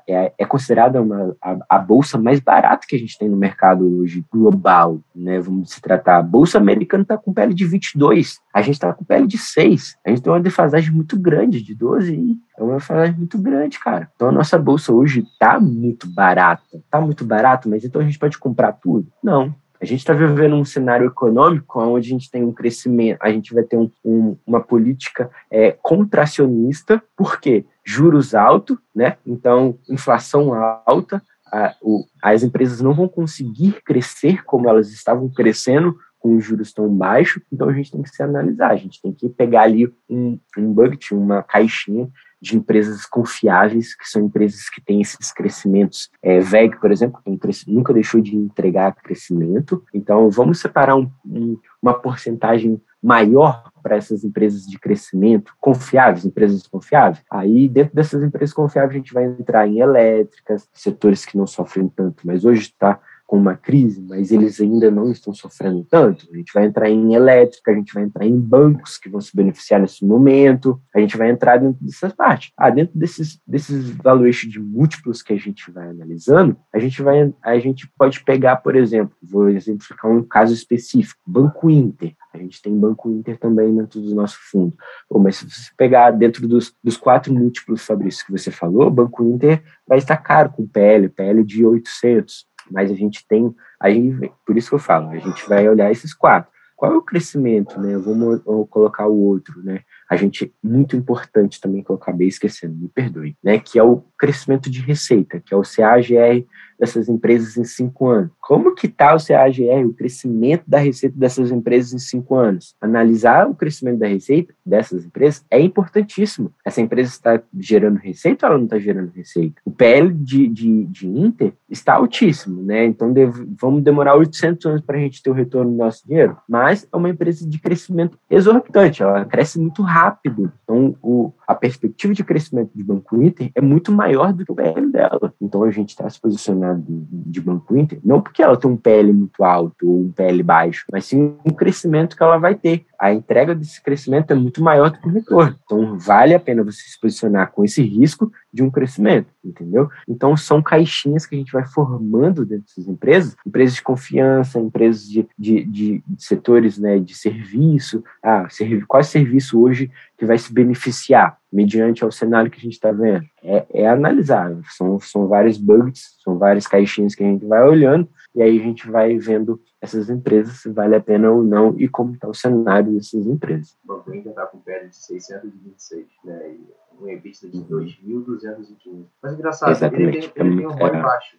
é, é, é considerada uma, a, a, bolsa mais barata que a gente tem no mercado hoje, global, né? Vamos se tratar. A bolsa americana está com PL de 22, a gente está com PL de 6. A gente tem uma defasagem muito grande, de 12 e é uma defasagem muito grande, cara. Então a nossa bolsa hoje está muito barata. Está muito barato, mas então a gente pode comprar tudo? Não. A gente está vivendo um cenário econômico onde a gente tem um crescimento, a gente vai ter um, um, uma política é, contracionista, por quê? Juros altos, né? Então, inflação alta, a, o, as empresas não vão conseguir crescer como elas estavam crescendo com os juros tão baixos, então a gente tem que se analisar, a gente tem que pegar ali um, um bucket, uma caixinha de empresas confiáveis, que são empresas que têm esses crescimentos. É, VEG, por exemplo, nunca deixou de entregar crescimento. Então, vamos separar um, um, uma porcentagem maior para essas empresas de crescimento confiáveis, empresas confiáveis. Aí, dentro dessas empresas confiáveis, a gente vai entrar em elétricas, setores que não sofrem tanto, mas hoje está com uma crise, mas eles ainda não estão sofrendo tanto. A gente vai entrar em elétrica, a gente vai entrar em bancos que vão se beneficiar nesse momento, a gente vai entrar dentro dessas partes. Ah, dentro desses, desses valuation de múltiplos que a gente vai analisando, a gente vai a gente pode pegar, por exemplo, vou exemplificar um caso específico, Banco Inter. A gente tem Banco Inter também dentro do nosso fundo. Pô, mas se você pegar dentro dos, dos quatro múltiplos, Fabrício, que você falou, Banco Inter vai estar caro com PL, PL de 800 mas a gente tem, aí por isso que eu falo, a gente vai olhar esses quatro. Qual é o crescimento, né? Vamos, colocar o outro, né? A gente muito importante também que eu acabei esquecendo, me perdoe, né? Que é o crescimento de receita, que é o CAGR dessas empresas em cinco anos. Como que está o CAGR, o crescimento da receita dessas empresas em cinco anos? Analisar o crescimento da receita dessas empresas é importantíssimo. Essa empresa está gerando receita ou ela não está gerando receita? O PL de, de, de Inter está altíssimo, né? Então vamos demorar 800 anos para a gente ter o retorno do nosso dinheiro, mas é uma empresa de crescimento exorbitante, ela cresce muito rápido. Então o, a perspectiva de crescimento de Banco Inter é muito maior do que o PL dela. Então a gente está se posicionando de Banco Inter, não porque ela tem um PL muito alto ou um PL baixo, mas sim um crescimento que ela vai ter. A entrega desse crescimento é muito maior do que o retorno. Então, vale a pena você se posicionar com esse risco de um crescimento, entendeu? Então, são caixinhas que a gente vai formando dentro dessas empresas, empresas de confiança, empresas de, de, de, setores né, de serviço. Ah, qual é serviço hoje que vai se beneficiar mediante ao cenário que a gente está vendo? É, é analisar. São, são vários bugs, são várias caixinhas que a gente vai olhando e aí a gente vai vendo essas empresas, se vale a pena ou não e como está o cenário dessas empresas. O Banco Inter está com PL de 626, né? E um EBITDA de 2.215. Mas engraçado, Exatamente. ele, tem, ele tem um ROI é, baixo.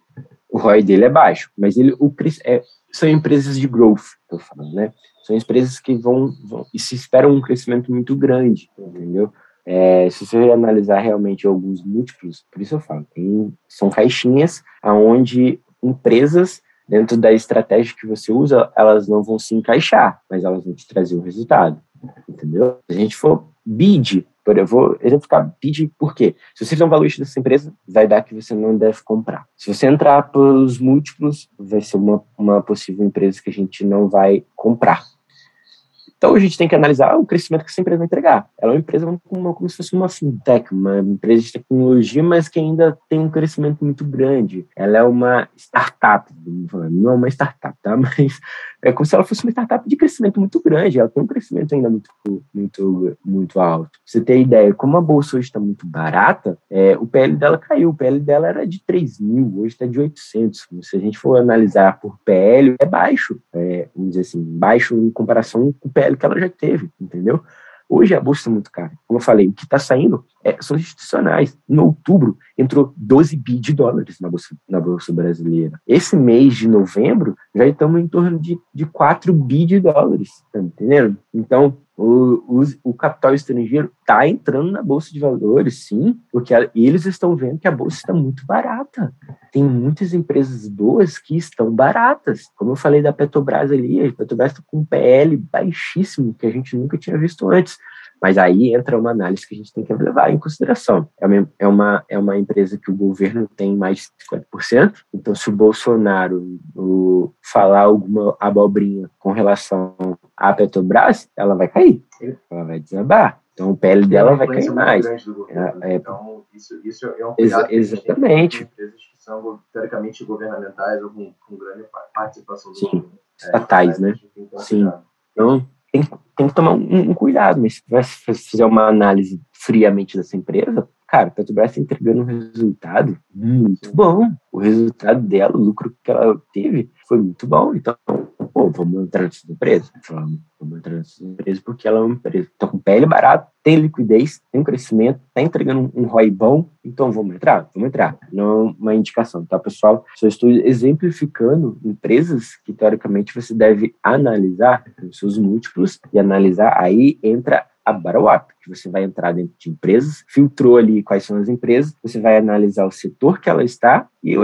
O ROI dele é baixo, mas ele, o, é, são empresas de growth, estou falando, né? São empresas que vão, vão e se esperam um crescimento muito grande, entendeu? É, se você analisar realmente alguns múltiplos, por isso eu falo, tem, são caixinhas aonde empresas dentro da estratégia que você usa, elas não vão se encaixar, mas elas vão te trazer o um resultado, entendeu? Se a gente for bid, por, eu vou exemplificar bid por quê? Se você fizer um valuation dessa empresa, vai dar que você não deve comprar. Se você entrar pelos múltiplos, vai ser uma, uma possível empresa que a gente não vai comprar. Então a gente tem que analisar o crescimento que essa empresa vai entregar. Ela é uma empresa como, como se fosse uma fintech, uma empresa de tecnologia, mas que ainda tem um crescimento muito grande. Ela é uma startup, não é uma startup, tá? Mas é como se ela fosse uma startup de crescimento muito grande. Ela tem um crescimento ainda muito, muito, muito alto. Pra você ter ideia, como a bolsa hoje está muito barata, é, o PL dela caiu. O PL dela era de 3 mil, hoje está de 800. Se a gente for analisar por PL, é baixo. É, vamos dizer assim, baixo em comparação com o PL que ela já teve, entendeu? Hoje a bolsa é muito cara. Como eu falei, o que está saindo é, são institucionais. Em outubro, entrou 12 bi de dólares na bolsa, na bolsa brasileira. Esse mês de novembro, já estamos em torno de, de 4 bi de dólares. Tá entendendo? Então, o, o, o capital estrangeiro está entrando na bolsa de valores, sim, porque eles estão vendo que a bolsa está muito barata. Tem muitas empresas boas que estão baratas. Como eu falei da Petrobras ali, a Petrobras está com um PL baixíssimo, que a gente nunca tinha visto antes. Mas aí entra uma análise que a gente tem que levar em consideração. É uma, é uma, é uma empresa que o governo tem mais de 50%, então se o Bolsonaro, o, falar alguma abobrinha com relação à Petrobras, ela vai cair, ela vai desabar. Então o PL dela vai cair mais. Governo, é, é, então, isso, isso é um ex exatamente. empresas que são teoricamente governamentais ou com, com grande participação do Sim, governo. estatais, é, né? Sim. Então, tem, tem que tomar um, um cuidado, mas se você fizer uma análise friamente dessa empresa, cara, a Petrobras está entregando um resultado muito bom. O resultado dela, o lucro que ela teve, foi muito bom. Então, vamos entrar nessa empresa? Vamos, vamos entrar nessa empresa porque ela é uma empresa que está com pele barata, tem liquidez, tem um crescimento, está entregando um, ROI bom, então vamos entrar? Vamos entrar. Não é uma indicação, tá, pessoal? Só estou exemplificando empresas que, teoricamente, você deve analisar os seus múltiplos e analisar, aí entra a Barawap, que você vai entrar dentro de empresas, filtrou ali quais são as empresas, você vai analisar o setor que ela está e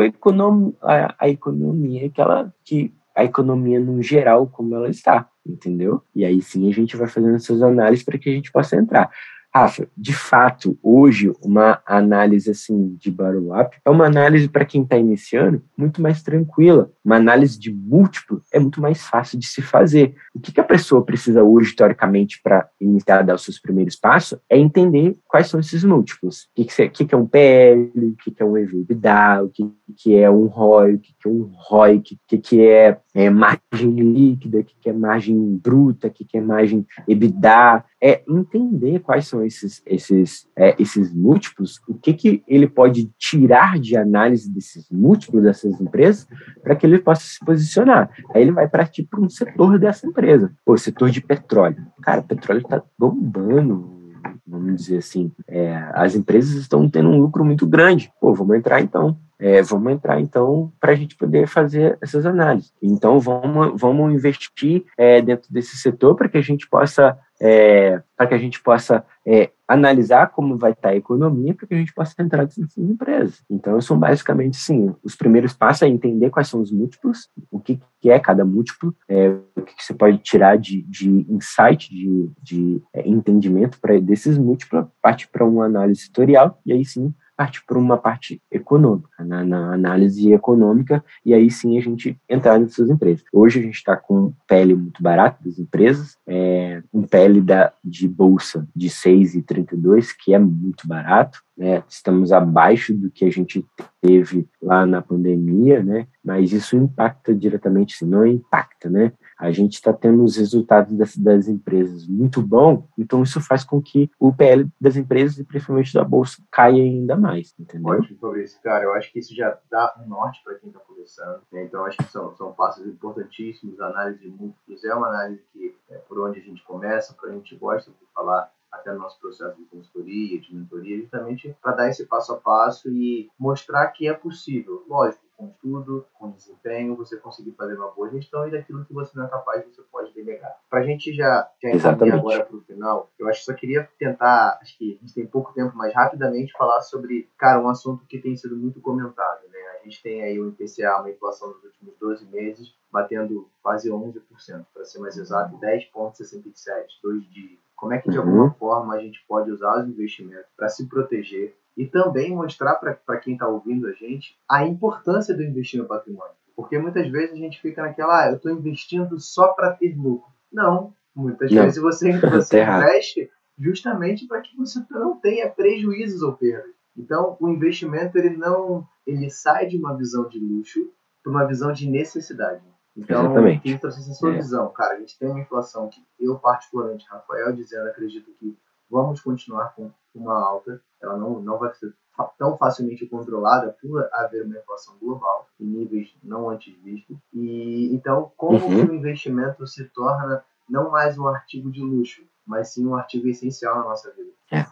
a economia que ela que a economia no geral como ela está, entendeu? E aí sim a gente vai fazendo essas análises para que a gente possa entrar. Rafa, de fato, hoje, uma análise assim de bottom-up é uma análise para quem está iniciando muito mais tranquila. Uma análise de múltiplo é muito mais fácil de se fazer. O que, que a pessoa precisa hoje, teoricamente, para iniciar a dar os seus primeiros passos é entender quais são esses múltiplos. O que, que, que, que é um PL, o que, que é um EBITDA, o que, que é um ROI, o que, que é um ROI, o que, que é, é margem líquida, o que, que é margem bruta, o que, que é margem EBITDA. É entender quais são esses, esses, é, esses múltiplos, o que, que ele pode tirar de análise desses múltiplos dessas empresas para que ele possa se posicionar. Aí ele vai partir para um setor dessa empresa, o setor de petróleo. Cara, petróleo está bombando, vamos dizer assim, é, as empresas estão tendo um lucro muito grande. Pô, vamos entrar então. É, vamos entrar então para a gente poder fazer essas análises. Então vamos, vamos investir é, dentro desse setor para que a gente possa é, para que a gente possa é, analisar como vai estar a economia, para que a gente possa entrar nessas empresas. Então, são basicamente, sim, os primeiros passos é entender quais são os múltiplos, o que, que é cada múltiplo, é, o que, que, você pode tirar de, de insight, de, de é, entendimento para desses múltiplos, parte para uma análise setorial, e aí sim parte para uma parte econômica, na, na, análise econômica, e aí sim a gente entrar nessas empresas. Hoje a gente está com pele muito barato das empresas, é, um pele da, de bolsa de 6,32, que é muito barato, né? estamos abaixo do que a gente teve lá na pandemia, né? mas isso impacta diretamente, se não impacta, né? a gente está tendo os resultados das, das, empresas muito bom, então isso faz com que o PL das empresas e principalmente da bolsa caia ainda mais, entendeu? Ótimo, Fabrício. Cara, eu acho que isso já dá um norte para quem está começando, né? então acho que são, são passos importantíssimos, análise de múltiplos é uma análise que é por onde a gente começa, por a gente gosta de falar até no nosso processo de consultoria, de mentoria, justamente para dar esse passo a passo e mostrar que é possível. Lógico, com estudo, com desempenho, você conseguir fazer uma boa gestão e daquilo que você não é capaz, você pode delegar. Para a gente já, já encaminhar agora para o final, eu acho que só queria tentar, acho que a gente tem pouco tempo, mas rapidamente falar sobre, cara, um assunto que tem sido muito comentado, né? A gente tem aí o IPCA, uma inflação nos últimos 12 meses, batendo quase 11%, para ser mais exato, 10,67%, dois dias. Como é que, de uhum. alguma forma, a gente pode usar os investimentos para se proteger e também mostrar para quem está ouvindo a gente a importância do investir no patrimônio. Porque muitas vezes a gente fica naquela, ah, eu estou investindo só para ter lucro. Não, muitas não. vezes você, você investe justamente para que você não tenha prejuízos ou perdas. Então, o investimento ele não ele sai de uma visão de luxo para uma visão de necessidade. Então, Exatamente. quem trouxe essa sua é. visão, cara, a gente tem uma inflação que eu particularmente, Rafael dizendo, acredito que vamos continuar com uma alta, ela não, não vai ser tão facilmente controlada por haver uma inflação global em níveis não antes vistos. E então, como uhum. o investimento se torna não mais um artigo de luxo, mas sim um artigo essencial na nossa vida. É.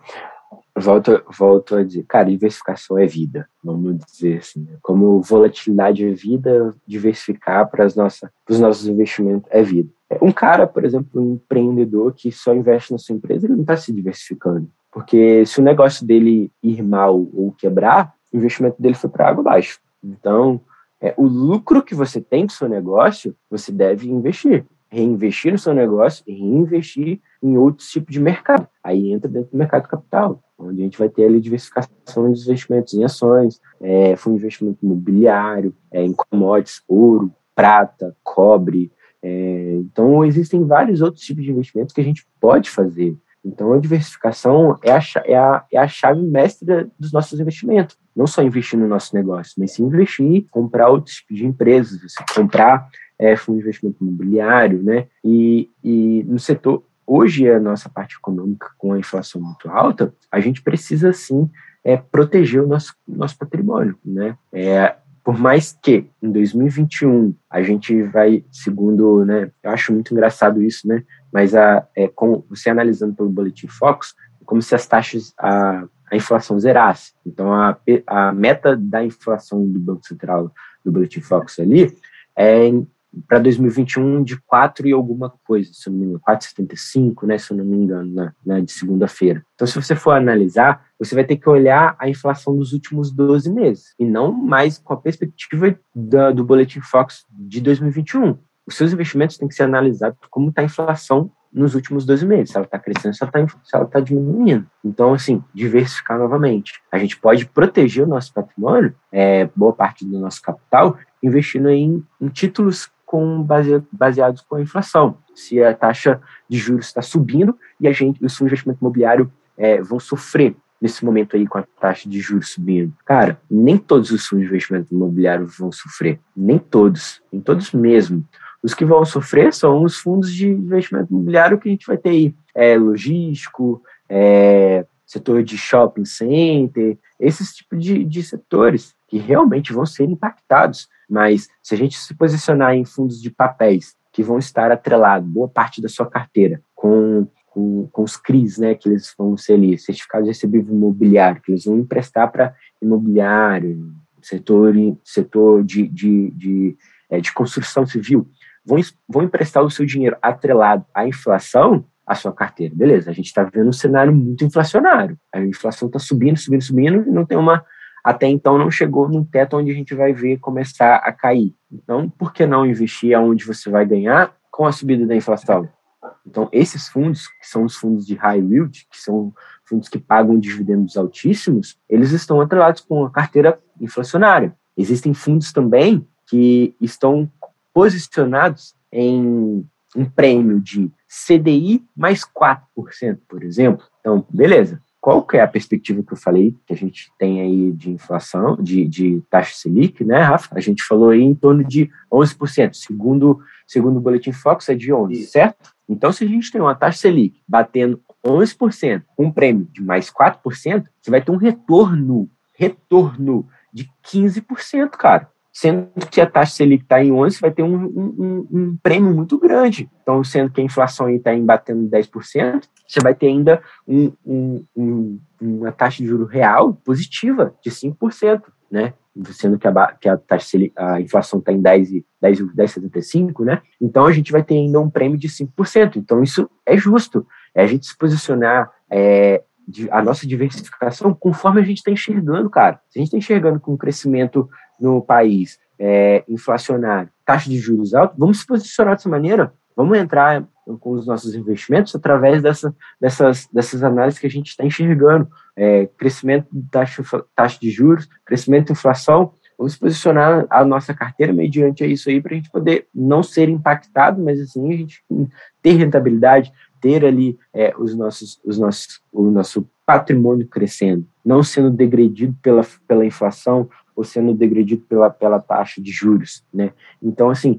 Volto, volto a dizer, cara, diversificação é vida, vamos dizer assim. Né? Como volatilidade é vida, diversificar para os nossos investimentos é vida. Um cara, por exemplo, um empreendedor que só investe na sua empresa, ele não está se diversificando. Porque se o negócio dele ir mal ou quebrar, o investimento dele foi para água abaixo. Então, é, o lucro que você tem do seu negócio, você deve investir. Reinvestir no seu negócio e reinvestir em outros tipos de mercado. Aí entra dentro do mercado capital, onde a gente vai ter ali diversificação de investimentos em ações, é, fundo de investimento imobiliário, é, em commodities, ouro, prata, cobre. É, então, existem vários outros tipos de investimentos que a gente pode fazer. Então, a diversificação é a, é a, é a chave mestra dos nossos investimentos. Não só investir no nosso negócio, mas sim investir, comprar outros tipos de empresas, comprar é, fundo de investimento imobiliário, né? E, e no setor, hoje a nossa parte econômica com a inflação muito alta, a gente precisa sim é, proteger o nosso, nosso patrimônio, né? É, por mais que em 2021 a gente vai, segundo, né, eu acho muito engraçado isso, né, mas a, é, com, você analisando pelo Boletim Focus, é como se as taxas, a, a inflação zerasse. Então, a, a meta da inflação do Banco Central, do Boletim Focus ali, é para 2021 de 4 e alguma coisa, se não me engano, 4,75, né, se eu não me engano, na, na de segunda-feira. Então, se você for analisar, você vai ter que olhar a inflação dos últimos 12 meses, e não mais com a perspectiva da, do Boletim Fox de 2021. Os seus investimentos têm que ser analisados como está a inflação nos últimos 12 meses, se ela está crescendo, se ela está tá diminuindo. Então, assim, diversificar novamente. A gente pode proteger o nosso patrimônio, é, boa parte do nosso capital, investindo em, em títulos com base, baseados com a inflação. Se a taxa de juros está subindo e a gente, os fundos de investimento imobiliário é, vão sofrer nesse momento aí com a taxa de juros subindo. Cara, nem todos os fundos de investimento imobiliário vão sofrer, nem todos, nem todos mesmo. Os que vão sofrer são os fundos de investimento imobiliário que a gente vai ter aí, é, logístico, é, setor de shopping center, esses tipos de, de setores que realmente vão ser impactados mas se a gente se posicionar em fundos de papéis que vão estar atrelados, boa parte da sua carteira, com, com, com os CRIs, né, que eles vão ser ali, certificados recebíveis imobiliário, que eles vão emprestar para imobiliário, setor, setor de, de, de, é, de construção civil, vão, vão emprestar o seu dinheiro atrelado à inflação, a sua carteira. Beleza, a gente está vendo um cenário muito inflacionário. A inflação está subindo, subindo, subindo, e não tem uma até então não chegou num teto onde a gente vai ver começar a cair. Então, por que não investir aonde você vai ganhar com a subida da inflação? Então, esses fundos, que são os fundos de high yield, que são fundos que pagam dividendos altíssimos, eles estão atrelados com a carteira inflacionária. Existem fundos também que estão posicionados em um prêmio de CDI mais 4%, por exemplo. Então, beleza qual que é a perspectiva que eu falei que a gente tem aí de inflação, de, de taxa Selic, né, Rafa? A gente falou aí em torno de 11%. Segundo, segundo o Boletim Fox, é de 11%, certo? Então, se a gente tem uma taxa Selic batendo 11%, um prêmio de mais 4%, você vai ter um retorno, retorno de 15%, cara sendo que a taxa Selic está em 11, vai ter um, um, um, prêmio muito grande. Então, sendo que a inflação está batendo 10%, você vai ter ainda um, uma taxa de juro real positiva de 5%, né? Sendo que a, que a taxa Selic, a inflação está em 10,75, 10, 10, né? Então, a gente vai ter ainda um prêmio de 5%. Então, isso é justo. É a gente se posicionar é, a nossa diversificação conforme a gente está enxergando, cara. Se a gente está enxergando com um crescimento no país é, inflacionário, taxa de juros alta, vamos se posicionar dessa maneira, vamos entrar com os nossos investimentos através dessa, dessas, dessas análises que a gente está enxergando. É, crescimento de taxa, taxa de juros, crescimento de inflação, vamos posicionar a nossa carteira mediante isso aí para a gente poder não ser impactado, mas assim a gente ter rentabilidade, ter ali é, os nossos, os nossos, o nosso patrimônio crescendo, não sendo degredido pela, pela inflação ou sendo degredido pela, pela taxa de juros, né? Então, assim,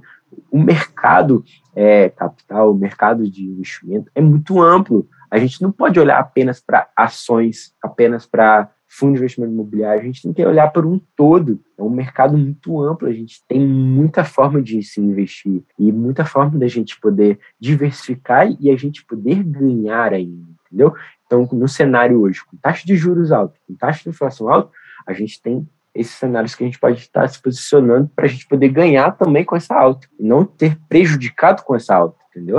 o mercado é, capital, o mercado de investimento é muito amplo. A gente não pode olhar apenas para ações, apenas para fundo de investimento imobiliário, a gente tem que olhar para um todo. É um mercado muito amplo, a gente tem muita forma de se investir e muita forma da gente poder diversificar e a gente poder ganhar ainda, entendeu? Então, no cenário hoje, com taxa de juros alta, com taxa de inflação alta, a gente tem esses cenários que a gente pode estar se posicionando para a gente poder ganhar também com essa alta e não ter prejudicado com essa alta, entendeu?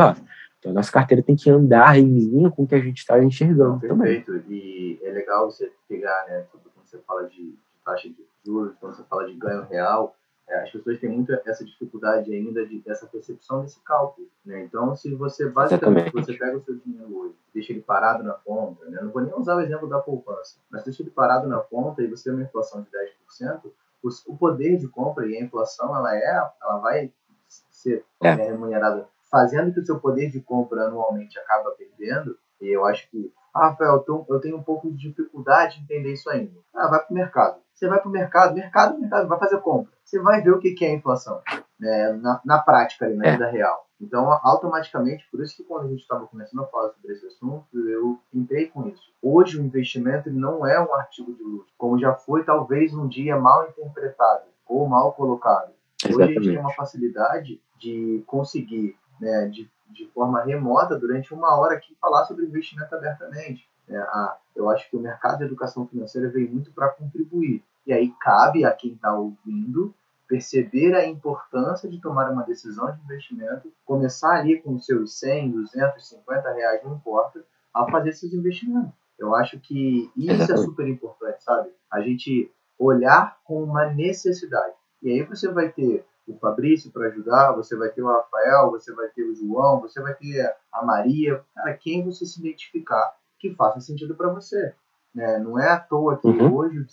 Então, a nossa carteira tem que andar em linha com o que a gente está enxergando Perfeito. também. E é legal você pegar, né, quando você fala de taxa de juros, quando você fala de ganho real, as pessoas têm muito essa dificuldade ainda de, dessa percepção desse cálculo. Né? Então, se você basicamente você pega o seu dinheiro hoje, deixa ele parado na conta, né? não vou nem usar o exemplo da poupança, mas deixa ele parado na conta e você tem uma inflação de 10%, o, o poder de compra e a inflação ela é, ela vai você é, é remunerado fazendo que o seu poder de compra anualmente acaba perdendo, e eu acho que, ah, Rafael, eu tenho um pouco de dificuldade em entender isso ainda. Ah, vai para o mercado. Você vai para o mercado, mercado, mercado, vai fazer compra. Você vai ver o que é inflação né, na, na prática, ali, na é. vida real. Então, automaticamente, por isso que quando a gente estava começando a falar sobre esse assunto, eu entrei com isso. Hoje, o investimento não é um artigo de luxo, como já foi talvez um dia mal interpretado ou mal colocado. Hoje a gente tem uma facilidade de conseguir, né, de, de forma remota, durante uma hora aqui, falar sobre investimento abertamente. É, eu acho que o mercado de educação financeira veio muito para contribuir. E aí cabe a quem está ouvindo perceber a importância de tomar uma decisão de investimento, começar ali com os seus 100, 250 reais, não importa, a fazer esses investimentos. Eu acho que isso é super importante, sabe? A gente olhar com uma necessidade. E aí você vai ter o Fabrício para ajudar, você vai ter o Rafael, você vai ter o João, você vai ter a Maria, cara, quem você se identificar que faça sentido para você. Né? Não é à toa que uhum. hoje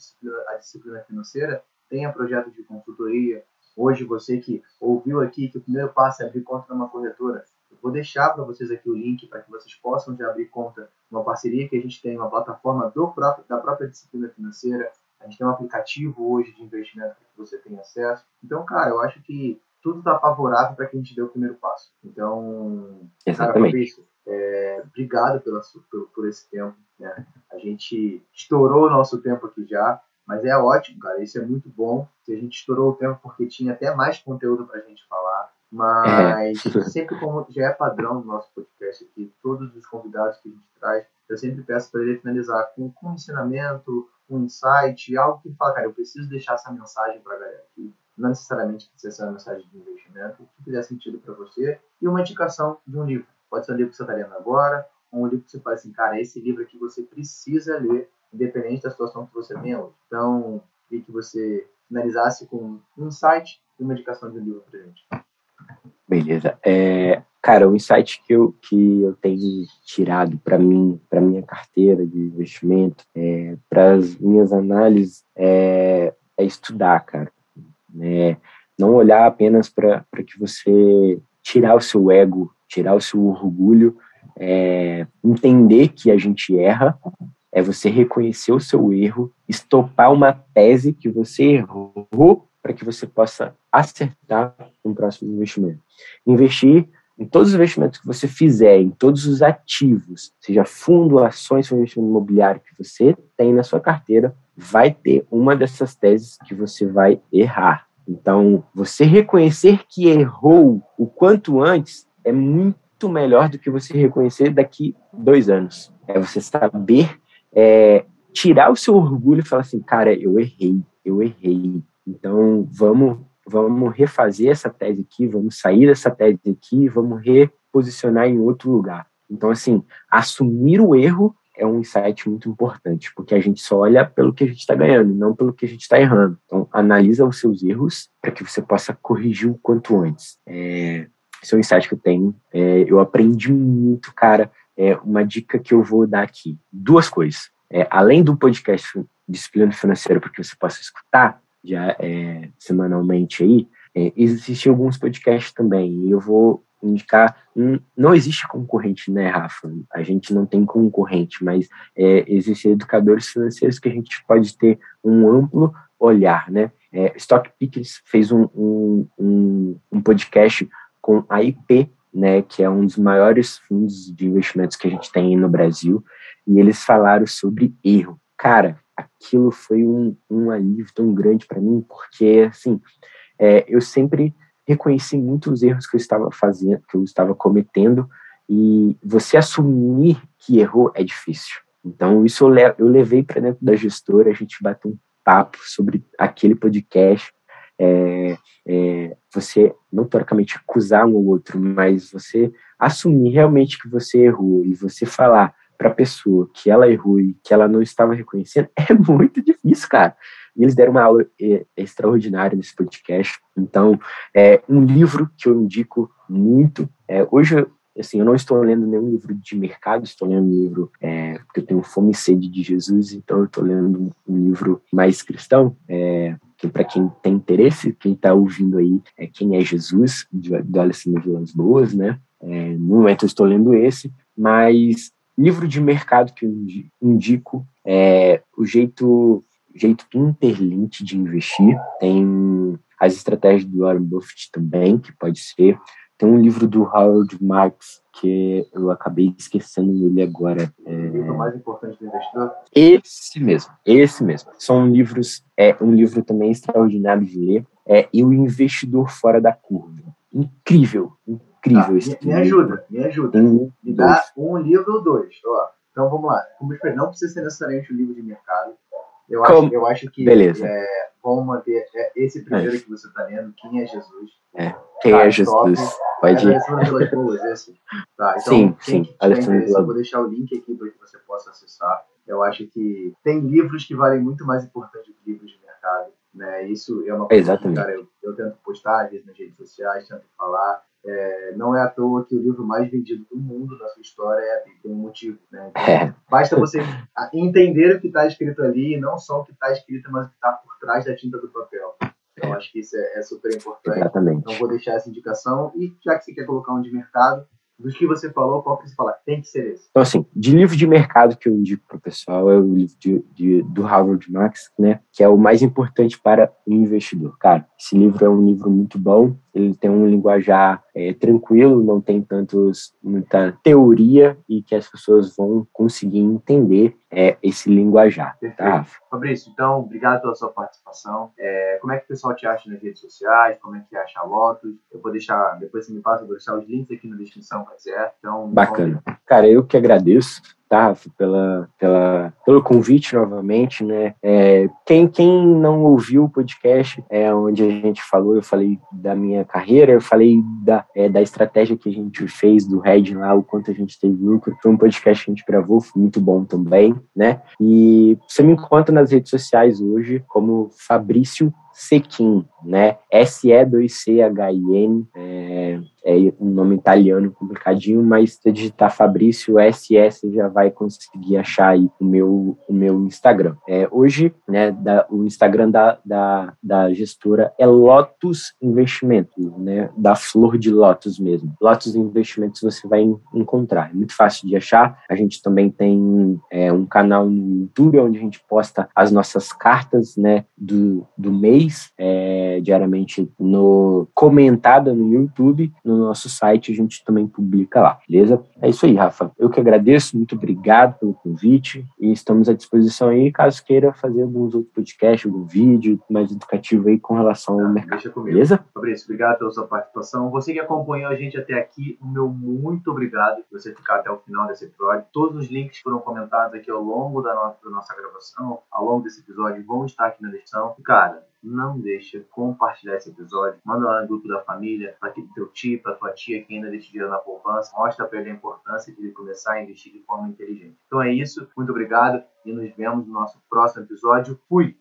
a disciplina financeira tenha projetos de consultoria. Hoje você que ouviu aqui que o primeiro passo é abrir conta numa corretora, eu vou deixar para vocês aqui o link para que vocês possam já abrir conta uma parceria que a gente tem, uma plataforma do próprio, da própria disciplina financeira. A gente tem um aplicativo hoje de investimento que você tem acesso. Então, cara, eu acho que tudo está favorável para que a gente dê o primeiro passo. Então, Exatamente. cara, é, obrigado pela, por, por esse tempo. Né? A gente estourou o nosso tempo aqui já, mas é ótimo, cara. Isso é muito bom. A gente estourou o tempo porque tinha até mais conteúdo para a gente falar. Mas é. sempre como já é padrão no nosso podcast aqui, todos os convidados que a gente traz, eu sempre peço para ele finalizar com, com um ensinamento, um insight, algo que ele fala, cara, eu preciso deixar essa mensagem para a galera aqui. Não necessariamente precisa ser uma mensagem de investimento, o que fizer sentido para você, e uma indicação de um livro. Pode ser um livro que você está lendo agora, ou um livro que você fala assim, cara, esse livro aqui você precisa ler, independente da situação que você tenha hoje. Então, queria que você finalizasse com um insight e uma indicação de um livro para gente. Beleza. É, cara, o insight que eu, que eu tenho tirado para mim, para minha carteira de investimento, é, para as minhas análises, é, é estudar, cara. Né? Não olhar apenas para que você tirar o seu ego, tirar o seu orgulho, é, entender que a gente erra, é você reconhecer o seu erro, estopar uma tese que você errou para que você possa acertar um próximo investimento. Investir em todos os investimentos que você fizer, em todos os ativos, seja fundo, ações, investimento imobiliário que você tem na sua carteira, vai ter uma dessas teses que você vai errar. Então, você reconhecer que errou o quanto antes é muito melhor do que você reconhecer daqui dois anos. É você saber é, tirar o seu orgulho e falar assim, cara, eu errei, eu errei. Então, vamos, vamos refazer essa tese aqui, vamos sair dessa tese aqui, vamos reposicionar em outro lugar. Então, assim, assumir o erro é um insight muito importante, porque a gente só olha pelo que a gente está ganhando, não pelo que a gente está errando. Então, analisa os seus erros para que você possa corrigir o quanto antes. É, esse é um insight que eu tenho. É, eu aprendi muito, cara. É uma dica que eu vou dar aqui. Duas coisas. É, além do podcast Disciplina Financeira, para que você possa escutar já é, semanalmente aí, é, existem alguns podcasts também. E eu vou indicar. não existe concorrente, né, Rafa? A gente não tem concorrente, mas é, existem educadores financeiros que a gente pode ter um amplo olhar, né? É, Stock Pickers fez um, um, um, um podcast com a IP, né, que é um dos maiores fundos de investimentos que a gente tem no Brasil, e eles falaram sobre erro. Cara, aquilo foi um, um alívio tão grande para mim, porque, assim, é, eu sempre reconheci muitos erros que eu estava fazendo, que eu estava cometendo, e você assumir que errou é difícil. Então, isso eu, levei para dentro da gestora, a gente bateu um papo sobre aquele podcast. É, é, você, não teoricamente, acusar um ou outro, mas você assumir realmente que você errou e você falar para a pessoa que ela errou e que ela não estava reconhecendo é muito difícil, cara. E eles deram uma aula é, extraordinária nesse podcast. Então, é um livro que eu indico muito. É, hoje, assim, eu não estou lendo nenhum livro de mercado, estou lendo um livro é, porque eu tenho fome e sede de Jesus, então eu estou lendo um livro mais cristão. É, que para quem tem interesse, quem está ouvindo aí é Quem é Jesus, do Alessandro Vilas Boas, né? É, no momento eu estou lendo esse, mas livro de mercado que eu indico é o jeito, jeito interlinte de investir. Tem as estratégias do Warren Buffett também, que pode ser. Tem um livro do Howard Marks que eu acabei esquecendo ele agora. É... O livro mais importante do investidor? Esse mesmo, esse mesmo. São livros, é um livro também extraordinário de ler. É E o Investidor Fora da Curva. Incrível, incrível tá, esse me, me ajuda, me ajuda. Um, me dá um livro ou dois. Ó, então vamos lá. Como eu falei, não precisa ser necessariamente um livro de mercado. Eu acho, eu acho que Beleza. É, vamos manter é, esse primeiro é. que você está lendo, Quem é Jesus? É. Quem tá, é Jesus? Top. Pode ir. Tá, então, sim, sim. Alessandro Eu vou deixar o link aqui para que você possa acessar. Eu acho que tem livros que valem muito mais importante do que livros de mercado. Né? Isso é uma coisa Exatamente. que, cara, eu, eu tento postar às vezes nas redes sociais, tento falar. É, não é à toa que o livro mais vendido do mundo na sua história é tem um motivo. Né? Então, é. Basta você entender o que está escrito ali, e não só o que está escrito, mas o que está por trás da tinta do papel. Então, acho que isso é, é super importante. Exatamente. Então, vou deixar essa indicação. E já que você quer colocar um de mercado, dos que você falou, qual que você fala? Tem que ser esse. Então, assim, de livro de mercado que eu indico para o pessoal é o livro de, de, do Harvard Max, né? Que é o mais importante para o investidor. Cara, esse livro é um livro muito bom. Ele tem um linguajar é, tranquilo, não tem tantos, muita teoria e que as pessoas vão conseguir entender é, esse linguajar. Tá? Fabrício, então, obrigado pela sua participação. É, como é que o pessoal te acha nas redes sociais? Como é que acha a Lotus? Eu vou deixar, depois você me passa, eu vou deixar os links aqui na descrição, quiser. Então, Bacana. Cara, eu que agradeço tá, pela, pela, pelo convite novamente, né? É, quem, quem não ouviu o podcast, é onde a gente falou, eu falei da minha carreira, eu falei da, é, da estratégia que a gente fez do Red lá, o quanto a gente teve lucro. Foi um podcast que a gente gravou, foi muito bom também, né? E você me encontra nas redes sociais hoje como Fabrício Sequin, né? S-E-2-C-H-I-N, é, é um nome italiano complicadinho, mas se digitar Fabrício SS já vai conseguir achar aí o meu, o meu Instagram. É, hoje, né, da, o Instagram da, da, da gestora é Lotus Investimentos, né, da flor de Lotus mesmo. Lotus Investimentos você vai encontrar, é muito fácil de achar. A gente também tem é, um canal no YouTube onde a gente posta as nossas cartas, né, do, do mês, é, diariamente no comentada no YouTube, no no nosso site, a gente também publica lá, beleza? É isso aí, Rafa. Eu que agradeço, muito obrigado pelo convite e estamos à disposição aí, caso queira fazer alguns outros podcasts, algum vídeo mais educativo aí com relação ao mercado. Deixa comigo. Beleza? Fabrício, obrigado pela sua participação. Você que acompanhou a gente até aqui, o meu muito obrigado por você ficar até o final desse episódio. Todos os links foram comentados aqui ao longo da nossa, da nossa gravação, ao longo desse episódio, vão estar aqui na descrição. Cara, não deixa compartilhar esse episódio. Manda lá no grupo da família, para teu tio, para tua tia que ainda deixa dinheiro na poupança. Mostra para ele a importância de ele começar a investir de forma inteligente. Então é isso. Muito obrigado e nos vemos no nosso próximo episódio. Fui!